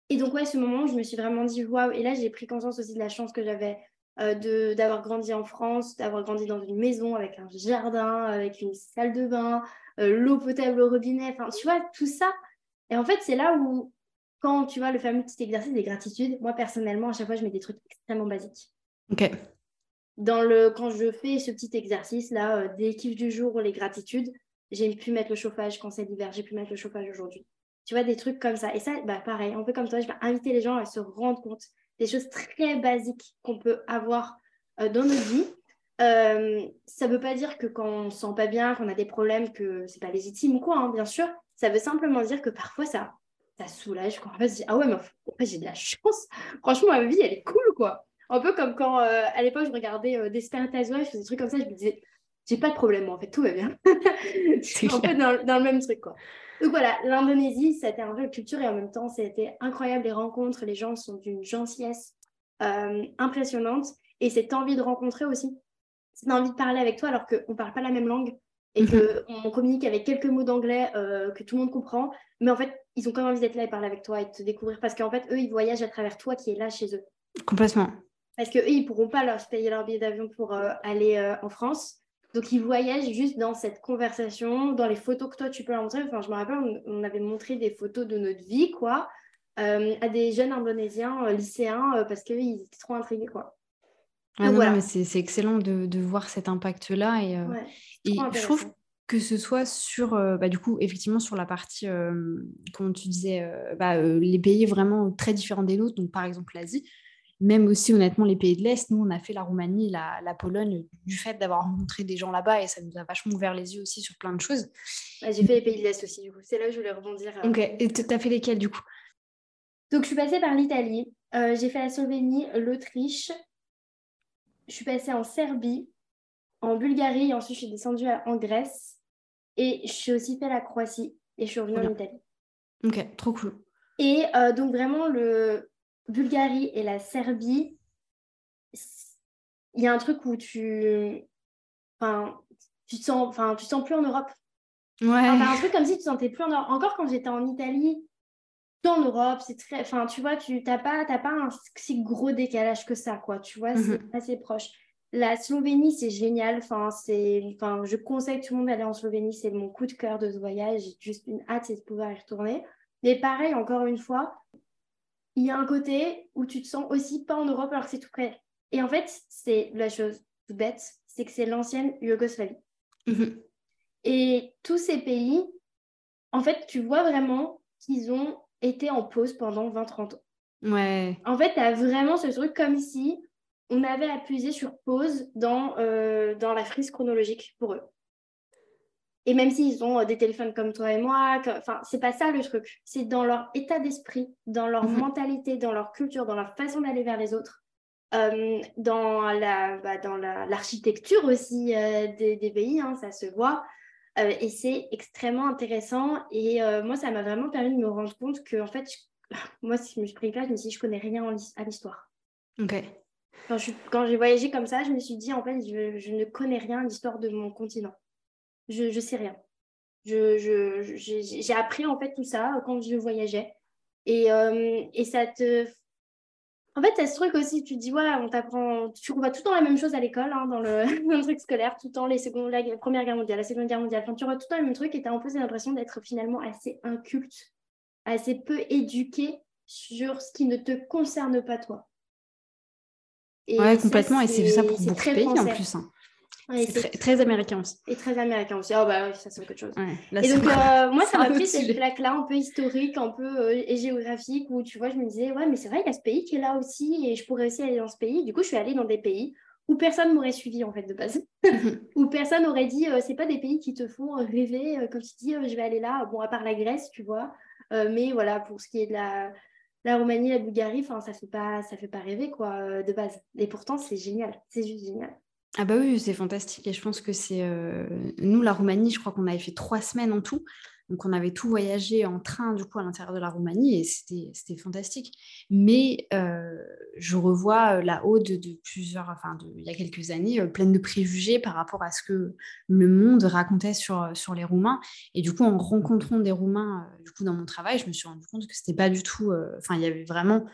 Et donc, ouais, ce moment, je me suis vraiment dit, waouh, et là, j'ai pris conscience aussi de la chance que j'avais euh, d'avoir grandi en France, d'avoir grandi dans une maison avec un jardin, avec une salle de bain, euh, l'eau potable au robinet, enfin, tu vois, tout ça. Et en fait, c'est là où, quand tu vois le fameux petit exercice des gratitudes, moi, personnellement, à chaque fois, je mets des trucs extrêmement basiques. Ok. Dans le, quand je fais ce petit exercice-là, euh, des kiffs du jour, les gratitudes, j'ai pu mettre le chauffage quand c'est l'hiver, j'ai pu mettre le chauffage aujourd'hui. Tu vois, des trucs comme ça. Et ça, bah, pareil, un peu comme toi, je vais inviter les gens à se rendre compte des choses très basiques qu'on peut avoir euh, dans notre vie. Euh, ça ne veut pas dire que quand on ne se sent pas bien, qu'on a des problèmes, que c'est pas légitime ou quoi, hein, bien sûr. Ça veut simplement dire que parfois ça, ça soulage. Quand on se dit, ah ouais, mais j'ai de la chance. Franchement, ma vie, elle est cool, quoi. Un peu comme quand, euh, à l'époque, je regardais Desperate Housewives, je des trucs comme ça, je me disais, j'ai pas de problème, moi, en fait, tout va bien. c'est un peu dans, dans, le même truc, quoi. Donc voilà, l'Indonésie, c'était un peu de culture et en même temps, c'était incroyable les rencontres. Les gens sont d'une gentillesse euh, impressionnante et cette envie de rencontrer aussi, cette envie de parler avec toi alors qu'on ne parle pas la même langue et mhm. qu'on communique avec quelques mots d'anglais euh, que tout le monde comprend. Mais en fait, ils ont quand même envie d'être là et parler avec toi et de te découvrir parce qu'en fait, eux, ils voyagent à travers toi qui est là chez eux. Complètement. Parce qu'eux, ils ne pourront pas leur payer leur billet d'avion pour euh, aller en France. Donc, ils voyagent juste dans cette conversation, dans les photos que toi, tu peux leur montrer. Enfin, je me rappelle, on, avait montré des photos de notre vie, quoi, euh, à des jeunes Indonésiens, euh, lycéens, euh, parce qu'ils étaient trop intrigués, quoi. Ah non, mais c'est excellent de, de, voir cet impact-là. Et, et je trouve que ce soit sur, bah, du coup, effectivement, sur la partie, comme tu disais, bah, les pays vraiment très différents des nôtres, donc par exemple l'Asie, même aussi honnêtement les pays de l'Est, nous on a fait la Roumanie, la, la Pologne, du fait d'avoir rencontré des gens là-bas et ça nous a vachement ouvert les yeux aussi sur plein de choses. j'ai fait les pays de l'Est aussi, du coup. C'est là où je voulais rebondir. Euh. Ok, et tu as fait lesquels du coup? Donc je suis passée par l'Italie, euh, j'ai fait la Slovénie, l'Autriche, je suis passée en Serbie, en Bulgarie, et ensuite je suis descendue en Grèce et je suis aussi fait la Croatie et je suis revenue en Italie. Ok, trop cool. Et euh, donc vraiment le Bulgarie et la Serbie, il y a un truc où tu, enfin, tu te sens, enfin, tu te sens plus en Europe. Ouais. un truc comme si tu te sentais plus en Europe. Encore quand j'étais en Italie, en Europe, c'est très. Enfin, tu vois, tu n'as pas, pas un si gros décalage que ça, quoi. Tu vois, c'est mhm. assez proche. La Slovénie, c'est génial. Enfin, c'est, enfin, je conseille tout le monde d'aller en Slovénie. C'est mon coup de cœur de ce voyage. J'ai juste une hâte, c'est de pouvoir y retourner. Mais pareil, encore une fois, il y a un côté où tu te sens aussi pas en Europe alors que c'est tout près. Et en fait, c'est la chose toute bête, c'est que c'est l'ancienne Yougoslavie. Mhm. Et tous ces pays, en fait, tu vois vraiment qu'ils ont été en pause pendant 20-30 ans. Ouais. En fait, tu as vraiment ce truc comme si on avait appuyé sur pause dans, euh, dans la frise chronologique pour eux. Et même s'ils ont euh, des téléphones comme toi et moi, enfin, c'est pas ça le truc. C'est dans leur état d'esprit, dans leur mhm. mentalité, dans leur culture, dans leur façon d'aller vers les autres, euh, dans la, bah, dans l'architecture aussi des, des, pays, hein, ça se voit. et c'est extrêmement intéressant. Et moi, ça m'a vraiment permis de me rendre compte que, en fait, moi, si je me suis pris là, je me suis dit, je connais rien à l'histoire. Ok. Quand, j'ai voyagé comme ça, je me suis dit, en fait, je, ne connais rien à l'histoire de mon continent. Je ne sais rien. J'ai je, appris, en fait, tout ça quand je voyageais. Et, euh, et ça te... En fait, c'est ce truc aussi, tu te dis, ouais, on t'apprend, tu vois tout le temps la même chose à l'école, hein, dans, le, le, truc scolaire, tout le temps les secondes, la Première Guerre mondiale, la Seconde Guerre mondiale, enfin, tu vois tout le temps le même truc et tu as un peu l'impression d'être finalement assez inculte, assez peu éduqué sur ce qui ne te concerne pas toi. Oui, ouais, complètement. et c'est ça pour beaucoup de pays en plus. Hein. C'est très, américain aussi. Et très américain aussi. Ah bah oui, ça c'est quelque chose. et donc euh, moi ça m'a pris cette plaque-là un peu historique, un peu euh, et géographique où tu vois, je me disais ouais mais c'est vrai il y a ce pays qui est là aussi et je pourrais aussi aller dans ce pays. Du coup je suis allée dans des pays où personne m'aurait suivi en fait de base, où personne aurait dit euh, c'est pas des pays qui te font rêver comme tu dis je vais aller là. Bon à part la Grèce tu vois, mais voilà pour ce qui est de la la Roumanie, la Bulgarie, enfin, ça fait pas, ça fait pas rêver quoi euh, de base. Et pourtant, c'est génial, c'est juste génial. Ah bah oui, c'est fantastique. Et je pense que c'est euh, nous la Roumanie, je crois qu'on avait fait trois semaines en tout. Donc, on avait tout voyagé en train, du coup, à l'intérieur de la Roumanie et c'était fantastique. Mais euh, je revois euh, la Aude de plusieurs, enfin, de, il y a quelques années, pleine de préjugés par rapport à ce que le monde racontait sur, sur les Roumains. Et du coup, en rencontrant des Roumains, du coup, dans mon travail, je me suis rendu compte que c'était pas du tout, enfin, il y avait vraiment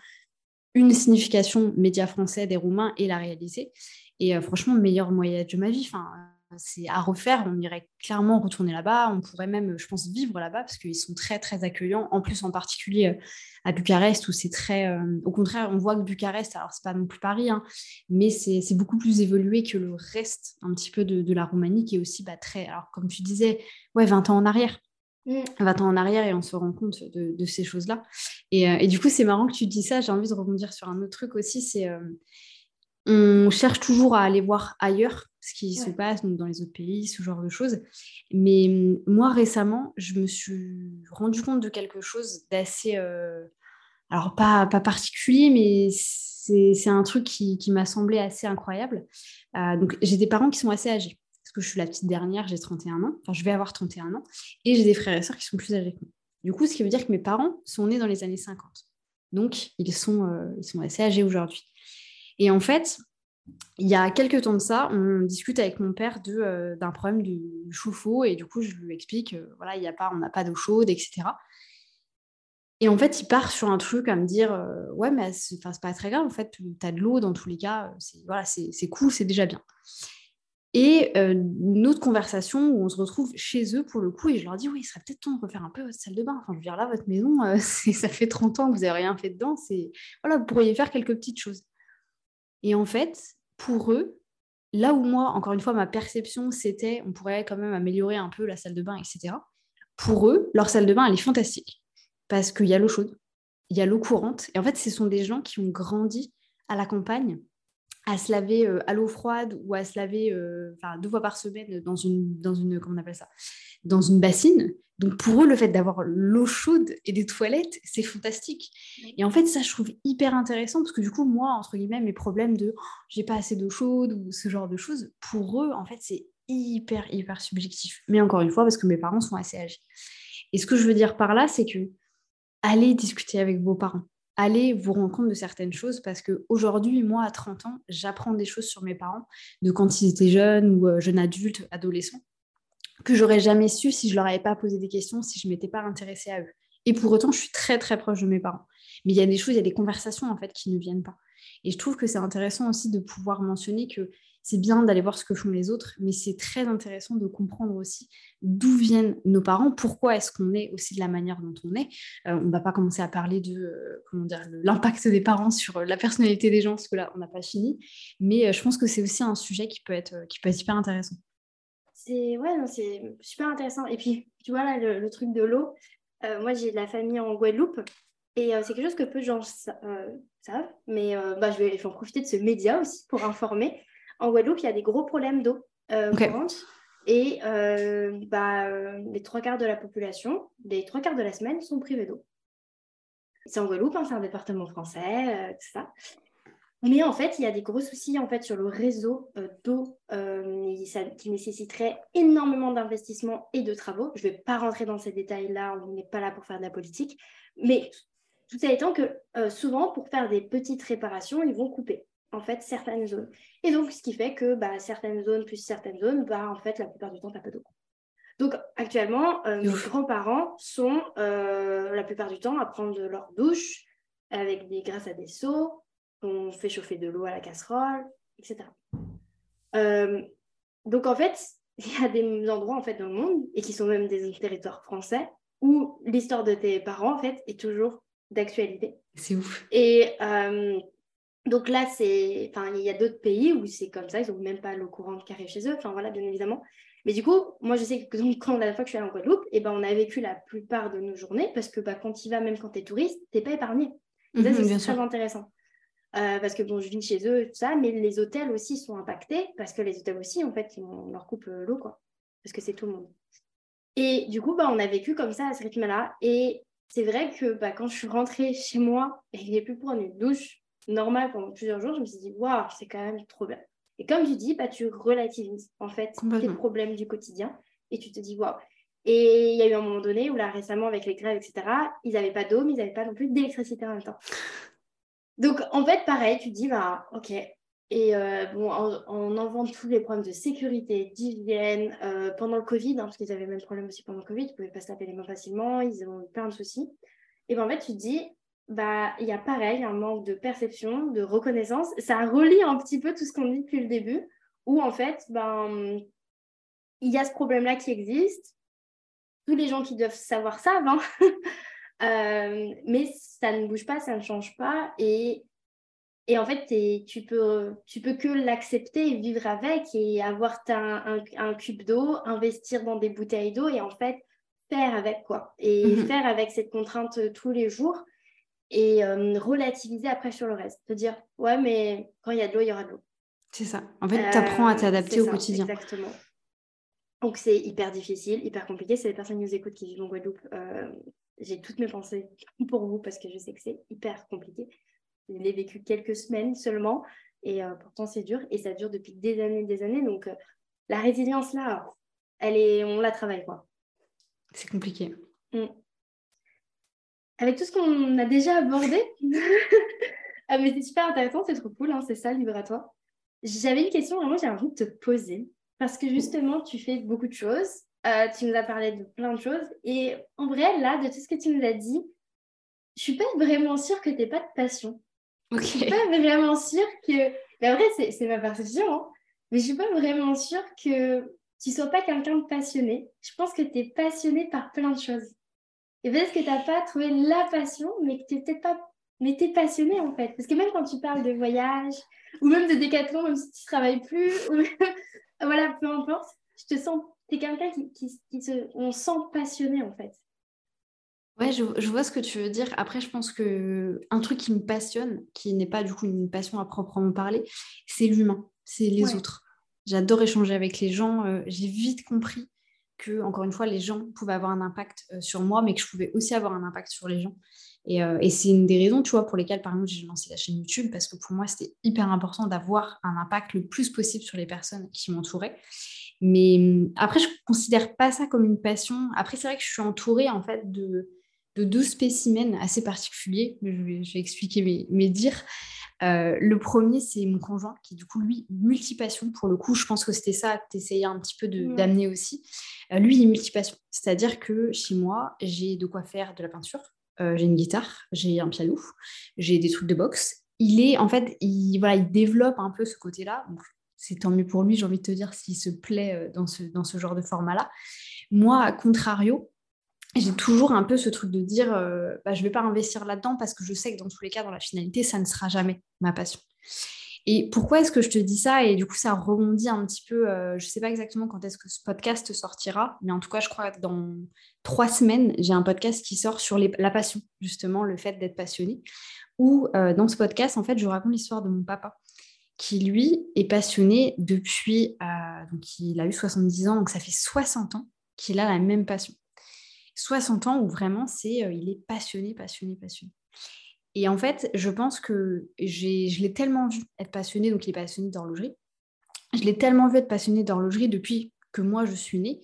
une signification média français des Roumains et la réalité. Et franchement, meilleur voyage de ma vie. Enfin, c'est à refaire. On irait clairement retourner là-bas. On pourrait même, je pense, vivre là-bas parce qu'ils sont très, très accueillants. En plus, en particulier euh, à Bucarest, où c'est très. Euh, au contraire, on voit que Bucarest, alors c'est pas non plus Paris, hein, mais c'est beaucoup plus évolué que le reste un petit peu de, la Roumanie, qui est aussi bah, très. Alors, comme tu disais, ouais, 20 ans en arrière. 20 mm. ans en arrière et on se rend compte de, ces choses-là. Et, euh, et, du coup, c'est marrant que tu dis ça. J'ai envie de rebondir sur un autre truc aussi. C'est on cherche toujours à aller voir ailleurs ce qui se passe donc dans les autres pays, ce genre de choses. Mais hum, moi, récemment, je me suis rendu compte de quelque chose d'assez... Euh, alors, pas, pas particulier, mais c'est un truc qui, m'a semblé assez incroyable. Euh, donc, j'ai des parents qui sont assez âgés. Parce que je suis la petite dernière, j'ai 31 ans. Enfin, je vais avoir 31 ans. Et j'ai des frères et sœurs qui sont plus âgés que moi. Du coup, ce qui veut dire que mes parents sont nés dans les années 50. Donc, ils sont, euh, ils sont assez âgés aujourd'hui. Et en fait, il y a quelques temps de ça, on discute avec mon père euh, d'un problème du chauffe-eau et du coup, je lui explique, euh, voilà, il y a pas, on n'a pas d'eau chaude, etc. Et en fait, il part sur un truc à me dire, euh, ouais, mais c'est, c'est pas très grave, en fait, tu as de l'eau dans tous les cas, c'est, voilà, cool, c'est déjà bien. Et une autre conversation où on se retrouve chez eux pour le coup, et je leur dis, oui, il serait peut-être temps de refaire un peu votre salle de bain. Enfin, je veux dire, là, votre maison, ça fait 30 ans que vous n'avez rien fait dedans, voilà, vous pourriez faire quelques petites choses. Et en fait, pour eux, là où moi, encore une fois, ma perception, c'était on pourrait quand même améliorer un peu la salle de bain, etc. Pour eux, leur salle de bain, elle est fantastique parce qu'il y a l'eau chaude, il y a l'eau courante. Et en fait, ce sont des gens qui ont grandi à la campagne à se laver euh, à l'eau froide ou à se laver euh, deux fois par semaine dans une, dans une, comment on appelle ça, dans une bassine. Donc pour eux, le fait d'avoir l'eau chaude et des toilettes, c'est fantastique. Et en fait, ça, je trouve hyper intéressant parce que du coup, moi, entre guillemets, mes problèmes de oh, j'ai pas assez d'eau chaude ou ce genre de choses, pour eux, en fait, c'est hyper, hyper subjectif. Mais encore une fois, parce que mes parents sont assez âgés. Et ce que je veux dire par là, c'est que allez discuter avec vos parents allez vous rendre compte de certaines choses parce qu'aujourd'hui, moi, à 30 ans, j'apprends des choses sur mes parents, de quand ils étaient jeunes ou euh, jeunes adultes, adolescents, que j'aurais jamais su si je leur avais pas posé des questions, si je m'étais pas intéressée à eux. Et pour autant, je suis très très proche de mes parents. Mais il y a des choses, il y a des conversations en fait qui ne viennent pas. Et je trouve que c'est intéressant aussi de pouvoir mentionner que c'est bien d'aller voir ce que font les autres, mais c'est très intéressant de comprendre aussi d'où viennent nos parents, pourquoi est-ce qu'on est aussi de la manière dont on est. Euh, on ne va pas commencer à parler de euh, l'impact des parents sur la personnalité des gens, parce que là, on n'a pas fini. Mais euh, je pense que c'est aussi un sujet qui peut être, qui peut être hyper intéressant. C'est ouais, super intéressant. Et puis, tu vois là, le, truc de l'eau. moi, j'ai de la famille en Guadeloupe. Et c'est quelque chose que peu de gens savent, mais bah, je vais en profiter de ce média aussi pour informer. En Guadeloupe, il y a des gros problèmes d'eau euh, Et euh, bah, euh, les trois quarts de la population, les trois quarts de la semaine, sont privés d'eau. C'est en Guadeloupe, hein, c'est un département français, tout ça. Mais en fait, il y a des gros soucis en fait sur le réseau d'eau qui nécessiterait énormément d'investissements et de travaux. Je ne vais pas rentrer dans ces détails-là, on n'est pas là pour faire de la politique. Mais tout ça étant que souvent, pour faire des petites réparations, ils vont couper en fait certaines zones. Et donc, ce qui fait que bah, certaines zones plus certaines zones, bah, en fait, la plupart du temps, tu n'as pas d'eau. Donc, actuellement, euh, mes grands-parents sont euh, la plupart du temps à prendre leur douche avec des, grâce à des seaux, on fait chauffer de l'eau à la casserole, etc. Euh, donc, en fait, il y a des endroits en fait, dans le monde, et qui sont même des territoires français, où l'histoire de tes parents, en fait, est toujours d'actualité. C'est ouf. Et donc là, c'est, enfin, il y a d'autres pays où c'est comme ça, ils n'ont même pas l'eau courante qui arrive chez eux. Enfin voilà, bien évidemment. Mais du coup, moi, je sais que donc, quand la fois que je suis allée en Guadeloupe, et eh ben, on a vécu la plupart de nos journées parce que bah, quand tu vas, même quand tu es touriste, tu n'es pas épargné. ça, mhm, c'est très intéressant. Euh, parce que bon, je vis chez eux, tout ça, mais les hôtels aussi sont impactés parce que les hôtels aussi, en fait, on leur coupe euh, l'eau, quoi. Parce que c'est tout le monde. Et du coup, bah, on a vécu comme ça à ce rythme-là. Et c'est vrai que bah, quand je suis rentrée chez moi et que j'ai pu prendre une douche normal pendant plusieurs jours, je me suis dit, waouh, c'est quand même trop bien. Et comme tu dis, bah, tu relativises en fait tes problèmes du quotidien et tu te dis, waouh. Et il y a eu un moment donné où là, récemment, avec les grèves, etc., ils n'avaient pas d'eau, mais ils n'avaient pas non plus d'électricité en même temps. Donc, en fait, pareil, tu te dis, bah, ok. Et euh, bon, en enlevant tous les problèmes de sécurité, d'hygiène, euh, pendant le Covid, hein, parce qu'ils avaient le même problème aussi pendant le Covid, ils ne pouvaient pas se taper les mains facilement, ils ont eu plein de soucis. Et ben, en fait, tu te dis, bah, il y a pareil, un manque de perception, de reconnaissance. Ça relie un petit peu tout ce qu'on dit depuis le début, où en fait, ben, il y a ce problème-là qui existe. Tous les gens qui doivent savoir savent, hein. euh, mais ça ne bouge pas, ça ne change pas. Et, et en fait, tu peux, tu peux que l'accepter et vivre avec et avoir un, un, cube d'eau, investir dans des bouteilles d'eau et en fait, faire avec quoi. Et mmh faire avec cette contrainte tous les jours et euh, relativiser après sur le reste. Te dire, ouais, mais quand il y a de l'eau, il y aura de l'eau. C'est ça. En fait, tu apprends à euh, t'adapter au quotidien. Exactement. Donc, c'est hyper difficile, hyper compliqué. C'est les personnes qui nous écoutent qui vivent en Guadeloupe. Euh, j'ai toutes mes pensées pour vous parce que je sais que c'est hyper compliqué. Je l'ai vécu quelques semaines seulement et pourtant c'est dur et ça dure depuis des années des années. Donc, la résilience là, elle est, on la travaille quoi. C'est compliqué. Mm avec tout ce qu'on a déjà abordé, ah, mais c'est super intéressant, c'est trop cool, hein, c'est ça, libre à toi. J'avais une question vraiment, j'ai envie de te poser, parce que justement, tu fais beaucoup de choses, euh, tu nous as parlé de plein de choses, et en vrai, là, de tout ce que tu nous as dit, je suis pas vraiment sûre que tu n'aies pas de passion. Je Je suis pas vraiment sûre que... Mais en vrai, c'est ma perception, hein. mais je suis pas vraiment sûre que tu sois pas quelqu'un de passionné. Je pense que tu es passionné par plein de choses. Et peut-être que tu n'as pas trouvé la passion, mais que tu peut-être pas. Mais tu es passionné en fait. Parce que même quand tu parles de voyage, ou même de décathlon, même si tu ne travailles plus, ou voilà, peu importe, je te sens. Tu es quelqu'un qui, qui, se. On sent passionné en fait. Ouais, je, je, vois ce que tu veux dire. Après, je pense que un truc qui me passionne, qui n'est pas du coup une passion à proprement parler, c'est l'humain, c'est les autres. J'adore échanger avec les gens. Euh, j'ai vite compris que, encore une fois, les gens pouvaient avoir un impact euh, sur moi, mais que je pouvais aussi avoir un impact sur les gens. Euh, et, c'est une des raisons, tu vois, pour lesquelles, par exemple, j'ai lancé la chaîne YouTube, parce que pour moi, c'était hyper important d'avoir un impact le plus possible sur les personnes qui m'entouraient. Mais hum, après, je ne considère pas ça comme une passion. Après, c'est vrai que je suis entourée, en fait, de, de deux spécimens assez particuliers. Je vais, je vais expliquer mes, mes dires. Le premier, c'est mon conjoint, qui du coup, lui, multipassion. Pour le coup, je pense que c'était ça que tu essayais un petit peu d'amener aussi. lui, il est multipassion. C'est-à-dire que chez moi, j'ai de quoi faire de la peinture, j'ai une guitare, j'ai un piano, j'ai des trucs de boxe. Il est, en fait, il, voilà, il développe un peu ce côté-là. c'est tant mieux pour lui, j'ai envie de te dire, s'il se plaît dans ce, dans ce genre de format-là. Moi, à contrario, j'ai toujours un peu ce truc de dire euh, bah, je ne vais pas investir là-dedans parce que je sais que dans tous les cas, dans la finalité, ça ne sera jamais ma passion. Et pourquoi est-ce que je te dis ça? Et du coup, ça rebondit un petit peu. Euh, je ne sais pas exactement quand est-ce que ce podcast sortira, mais en tout cas, je crois que dans trois semaines, j'ai un podcast qui sort sur la passion, justement, le fait d'être passionné. Où euh, dans ce podcast, en fait, je raconte l'histoire de mon papa, qui lui est passionné depuis. donc, il a eu 70 ans, donc ça fait 60 ans qu'il a la même passion. 60 ans où vraiment c'est, euh, il est passionné, passionné, passionné. Et en fait, je pense que je l'ai tellement vu être passionné, donc il est passionné d'horlogerie. Je l'ai tellement vu être passionné d'horlogerie depuis que moi je suis née.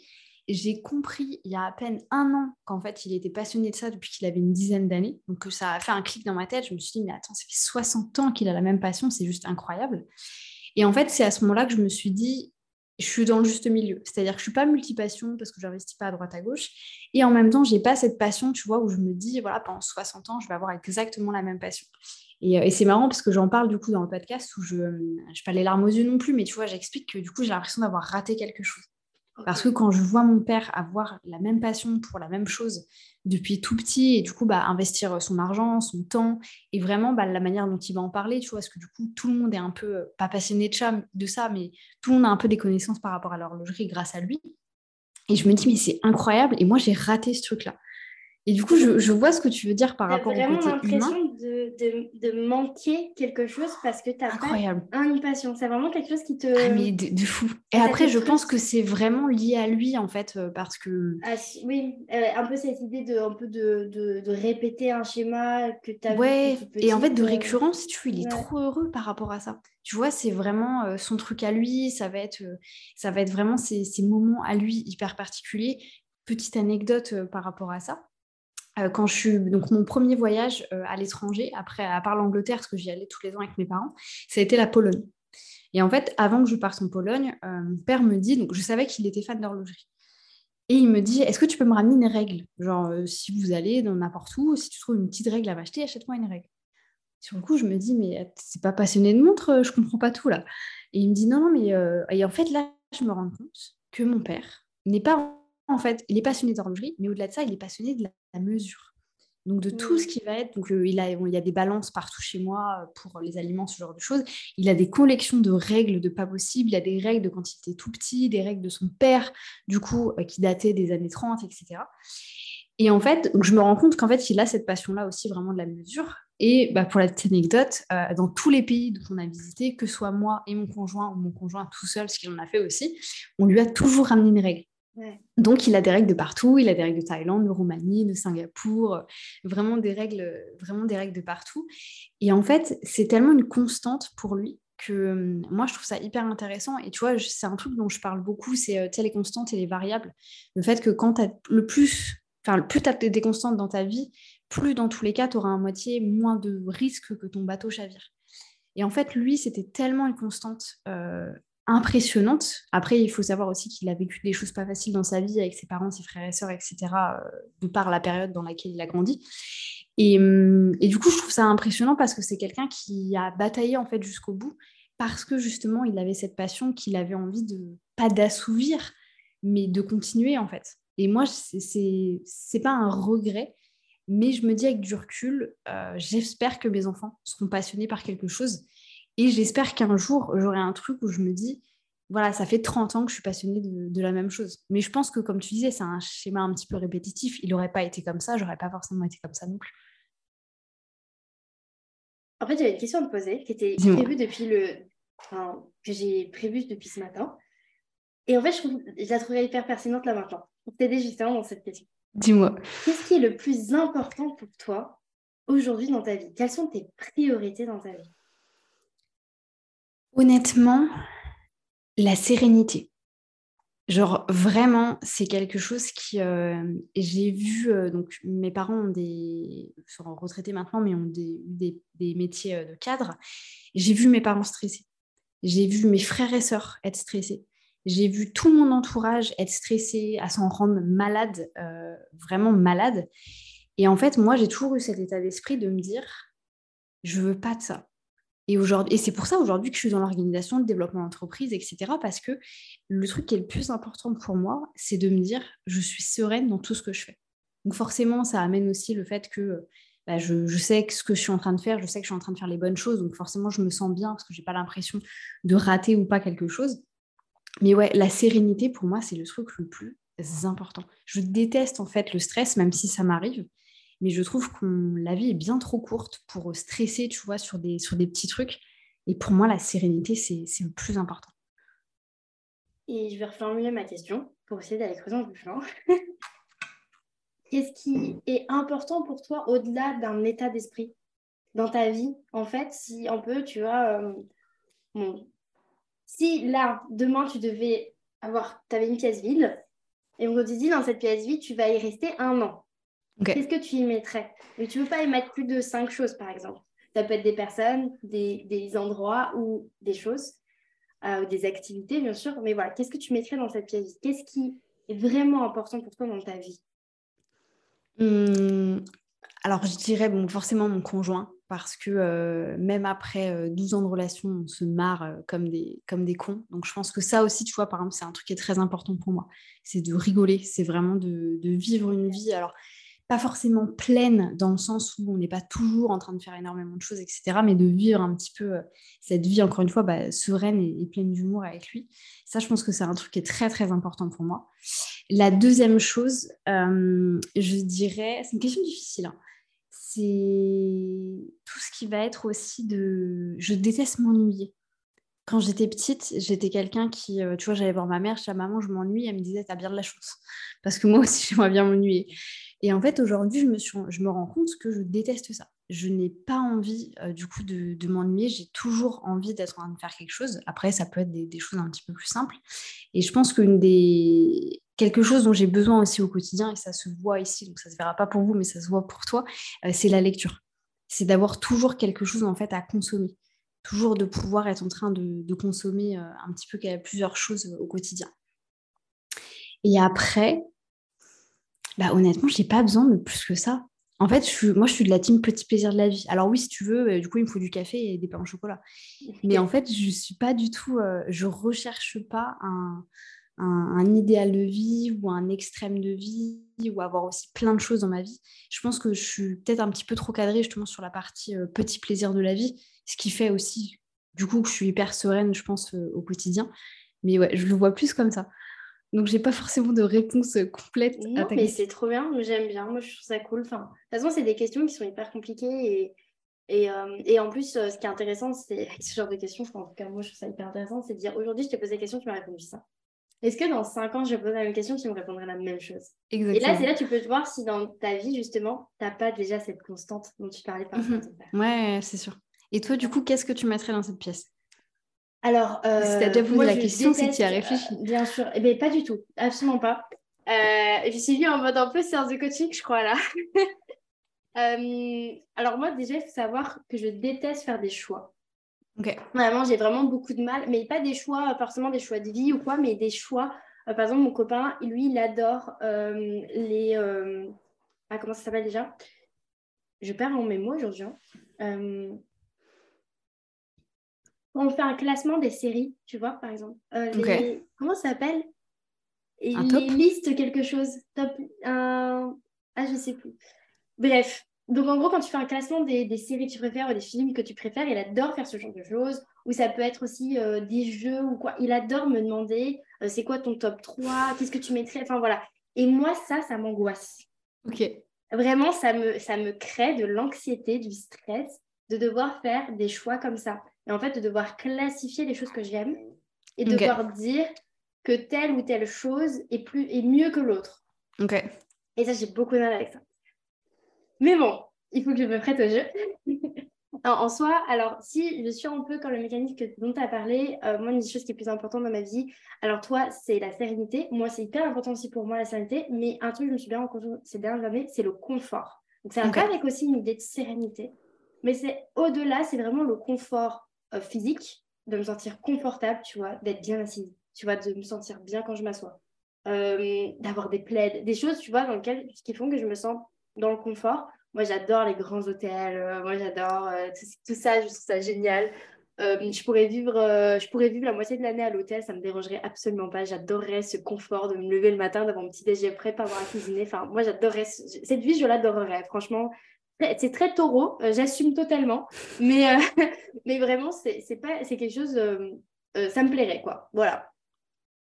J'ai compris il y a à peine un an qu'en fait il était passionné de ça depuis qu'il avait une dizaine d'années. Donc que ça a fait un clic dans ma tête. Je me suis dit, mais attends, ça fait 60 ans qu'il a la même passion, c'est juste incroyable. Et en fait, c'est à ce moment-là que je me suis dit, je suis dans le juste milieu. C'est-à-dire que je suis pas multipassion parce que je n'investis pas à droite à gauche. Et en même temps, j'ai pas cette passion, tu vois, où je me dis, voilà, pendant 60 ans, je vais avoir exactement la même passion. Et, euh, et c'est marrant parce que j'en parle du coup dans le podcast où je n'ai pas les larmes aux yeux non plus, mais tu vois, j'explique que du coup, j'ai l'impression d'avoir raté quelque chose. Parce que quand je vois mon père avoir la même passion pour la même chose depuis tout petit et du coup bah, investir son argent, son temps et vraiment bah, la manière dont il va en parler, tu vois, parce que du coup tout le monde est un peu, euh, pas passionné de, de ça, mais tout le monde a un peu des connaissances par rapport à l'horlogerie grâce à lui. Et je me dis, mais c'est incroyable et moi j'ai raté ce truc-là. Et du coup, je, vois ce que tu veux dire par rapport au côté humain. vraiment l'impression de, manquer quelque chose parce que tu as Incroyable. pas une passion. C'est vraiment quelque chose qui te... Ah mais de, fou. Et après, je pense que c'est vraiment lié à lui, en fait, euh, parce que... Ah, oui, euh, un peu cette idée de, un peu de, répéter un schéma que tu as Ouais, et en fait, de euh, récurrence, tu vois, il est trop heureux par rapport à ça. Tu vois, c'est vraiment son truc à lui, ça va être, ça va être vraiment ces, ces moments à lui hyper particuliers. Petite anecdote par rapport à ça quand je suis donc mon premier voyage euh, à l'étranger, après à part l'Angleterre, parce que j'y allais tous les ans avec mes parents, ça a été la Pologne. Et en fait, avant que je parte en Pologne, euh, mon père me dit, donc je savais qu'il était fan d'horlogerie. Et il me dit, est-ce que tu peux me ramener une règle? Genre, si vous allez dans n'importe où, si tu trouves une petite règle à m'acheter, achète-moi une règle. Sur le coup, je me dis, mais c'est pas passionné de montre, je comprends pas tout là. Et il me dit, non, non, mais. Et en fait, là, je me rends compte que mon père n'est pas en fait, il est passionné d'horlogerie, mais au-delà de ça, il est passionné de la, mesure. Donc de tout ce mmh. qui va être, donc euh, il, a, il y a des balances partout chez moi euh, pour les aliments, ce genre de choses. Il a des collections de règles de pas possible. Il a des règles de quand il était tout petit, des règles de son père, du coup, euh, qui dataient des années 30, etc. Et en fait, je me rends compte qu'en fait, il a cette passion-là aussi vraiment de la mesure. Et bah, pour la petite anecdote, dans tous les pays dont on a visité, que ce soit moi et mon conjoint ou mon conjoint tout seul, ce qu'il en a fait aussi, on lui a toujours ramené une règle. Donc, il a des règles de partout. Il a des règles de Thaïlande, de Roumanie, de Singapour, euh, vraiment des règles, vraiment des règles de partout. Et en fait, c'est tellement une constante pour lui que hum, moi, je trouve ça hyper intéressant. Et tu vois, c'est un truc dont je parle beaucoup, c'est euh, les constantes et les variables. Le fait que quand tu as le plus, enfin, plus tu as des constantes dans ta vie, plus dans tous les cas, tu auras un moitié moins de risque que ton bateau chavire. Et en fait, lui, c'était tellement une constante euh, impressionnante. Après, il faut savoir aussi qu'il a vécu des choses pas faciles dans sa vie avec ses parents, ses frères et sœurs, etc., euh, de par la période dans laquelle il a grandi. Hum, et, du coup, je trouve ça impressionnant parce que c'est quelqu'un qui a bataillé en fait jusqu'au bout parce que justement, il avait cette passion qu'il avait envie de, pas d'assouvir, mais de continuer en fait. Et moi, c'est pas un regret, mais je me dis avec du recul, euh, j'espère que mes enfants seront passionnés par quelque chose et j'espère qu'un jour, j'aurai un truc où je me dis, voilà, ça fait 30 ans que je suis passionnée de, la même chose. Mais je pense que, comme tu disais, c'est un schéma un petit peu répétitif. Il n'aurait pas été comme ça, j'aurais pas forcément été comme ça non plus. En fait, j'avais une question à te poser qui était prévue depuis le. que j'ai prévue depuis ce matin. Et en fait, je, trouve, je la trouverais hyper pertinente là maintenant. Pour t'aider justement dans cette question. Dis-moi. Qu'est-ce qui est le plus important pour toi aujourd'hui dans ta vie? Quelles sont tes priorités dans ta vie? Honnêtement, la sérénité. Genre vraiment, c'est quelque chose qui. Euh, j'ai vu, euh, donc mes parents ont des, sont retraités maintenant, mais ont des, des, métiers euh, de cadre. J'ai vu mes parents stressés. J'ai vu mes frères et sœurs être stressés. J'ai vu tout mon entourage être stressé, à s'en rendre malade, vraiment malade. Et en fait, moi, j'ai toujours eu cet état d'esprit de me dire, je veux pas de ça. Et, et c'est pour ça aujourd'hui que je suis dans l'organisation, le développement d'entreprise, etc. Parce que le truc qui est le plus important pour moi, c'est de me dire, je suis sereine dans tout ce que je fais. Donc forcément, ça amène aussi le fait que bah, je, sais ce que je suis en train de faire, je sais que je suis en train de faire les bonnes choses. Donc forcément, je me sens bien parce que je n'ai pas l'impression de rater ou pas quelque chose. Mais ouais, la sérénité, pour moi, c'est le truc le plus important. Je déteste en fait le stress, même si ça m'arrive mais je trouve que la vie est bien trop courte pour stresser, tu vois, sur des, sur des petits trucs. Et pour moi, la sérénité, c'est le plus important. Et je vais reformuler ma question pour essayer d'aller creuser un peu plus loin. Qu'est-ce qui est important pour toi au-delà d'un état d'esprit dans ta vie En fait, si on peut, tu vois, euh, si là, demain, tu devais avoir, tu avais une pièce vide, et on te dit, dans cette pièce vide, tu vas y rester un an. Qu'est-ce que tu y mettrais? Mais tu ne veux pas y mettre plus de cinq choses, par exemple. Ça peut être des personnes, des, endroits ou des choses, euh, des activités, bien sûr. Mais voilà, qu'est-ce que tu mettrais dans cette pièce? Qu'est-ce qui est vraiment important pour toi dans ta vie? Mmh, Alors, je dirais bon, forcément mon conjoint, parce que euh, même après 12 euh, ans de relation, on se marre comme, des, comme des cons. Donc, je pense que ça aussi, tu vois, par exemple, c'est un truc qui est très important pour moi. C'est de rigoler, c'est vraiment de, de, vivre une vie. Alors, pas forcément pleine dans le sens où on n'est pas toujours en train de faire énormément de choses, etc., mais de vivre un petit peu euh, cette vie, encore une fois, bah, sereine et, pleine d'humour avec lui. Ça, je pense que c'est un truc qui est très, très important pour moi. La deuxième chose, euh, je dirais, c'est une question difficile, hein. c'est tout ce qui va être aussi de... Je déteste m'ennuyer quand j'étais petite, j'étais quelqu'un qui, euh, tu vois, j'allais voir ma mère, je disais maman, je m'ennuie, elle me disait, t'as bien de la chance. Parce que moi aussi, j'aimerais bien m'ennuyer. Et en fait, aujourd'hui, je me, rends compte que je déteste ça. Je n'ai pas envie, euh, du coup, de, m'ennuyer. J'ai toujours envie d'être en train de faire quelque chose. Après, ça peut être des, choses un petit peu plus simples. Et je pense qu'une des... Quelque chose dont j'ai besoin aussi au quotidien, et ça se voit ici, donc ça ne se verra pas pour vous, mais ça se voit pour toi, euh, c'est la lecture. C'est d'avoir toujours quelque chose, en fait, à consommer. Toujours de pouvoir être en train de, consommer euh, un petit peu plusieurs choses au quotidien. Et après, bah, honnêtement, je n'ai pas besoin de plus que ça. En fait, je moi, je suis de la team petit plaisir de la vie. Alors oui, si tu veux, euh, du coup, il me faut du café et des pains au chocolat. Mais en fait, je suis pas du tout, euh, je recherche pas un, un, idéal de vie ou un extrême de vie ou avoir aussi plein de choses dans ma vie. Je pense que je suis peut-être un petit peu trop cadrée justement sur la partie euh, petit plaisir de la vie, ce qui fait aussi, du coup, que je suis hyper sereine, je pense, au quotidien. Mais ouais, je le vois plus comme ça. Donc, j'ai pas forcément de réponse complète à ta mais c'est trop bien, j'aime bien, moi je trouve ça cool. Enfin, de toute façon, c'est des questions qui sont hyper compliquées et, et, euh, et en plus, euh, ce qui est intéressant, c'est ce genre de questions, en tout cas, moi je trouve ça hyper intéressant, c'est de dire aujourd'hui, je t'ai posé la question, tu m'as répondu ça. Est-ce que dans 5 ans, je vais poser la même question, tu me répondrais la même chose? Exactement. Et là, c'est là tu peux te voir si dans ta vie, justement, tu n'as pas déjà cette constante dont tu parlais par mmh Ouais, c'est sûr. Et toi, du coup, qu'est-ce que tu mettrais dans cette pièce? Alors, euh, si tu as déjà posé la question, que tu as réfléchi. Euh, bien sûr. Eh bien, pas du tout. Absolument pas. Euh, je suis venue en mode un peu séance de coaching, je crois, là. Euh, alors, moi, déjà, il faut savoir que je déteste faire des choix. Ok. Vraiment, j'ai vraiment beaucoup de mal. Mais pas des choix, forcément des choix de vie ou quoi, mais des choix. par exemple, mon copain, lui, il adore les. Ah, comment ça s'appelle déjà? Je perds mon mémo aujourd'hui. Hein on fait un classement des séries, tu vois, par exemple. Euh, comment ça s'appelle? Les listes quelque chose. Top. Un... Ah, je sais plus. Bref. Donc, en gros, quand tu fais un classement des, séries que tu préfères ou des films que tu préfères, il adore faire ce genre de choses. Ou ça peut être aussi euh, des jeux ou quoi. Il adore me demander euh, c'est quoi ton top 3 Qu'est-ce que tu mettrais? Enfin, voilà. Et moi, ça, ça m'angoisse. Ok. Vraiment, ça me, ça me crée de l'anxiété, du stress de devoir faire des choix comme ça. Et en fait, de devoir classifier les choses que j'aime et de devoir dire que telle ou telle chose est, plus, est mieux que l'autre. Ok. Et ça, j'ai beaucoup de mal avec ça. Mais bon, il faut que je me prête au jeu. en soi, alors si je suis un peu comme le mécanisme dont tu as parlé, euh, moi, une des choses qui est plus importante dans ma vie, alors toi, c'est la sérénité. Moi, c'est hyper important aussi pour moi, la sérénité. Mais un truc que je me suis bien rendu compte ces dernières années, c'est le confort. Donc, c'est un peu avec aussi une idée de sérénité. Mais c'est au-delà, c'est vraiment le confort physique, de me sentir confortable, tu vois, d'être bien assise, tu vois, de me sentir bien quand je m'assois, euh, d'avoir des plaids, des choses, tu vois, dans lesquelles, qui font que je me sens dans le confort. Moi, j'adore les grands hôtels. Euh, moi, j'adore euh, tout, ça. Je trouve ça génial. Euh, je, pourrais vivre, je pourrais vivre la moitié de l'année à l'hôtel. Ça me dérangerait absolument pas. J'adorerais ce confort de me lever le matin, d'avoir mon petit déjeuner prêt, pas avoir à cuisiner. Enfin, moi, j'adorerais. Cette vie, je l'adorerais. Franchement, c'est très taureau. J'assume totalement. Mais, mais vraiment, c'est quelque chose. ça me plairait, quoi. Voilà.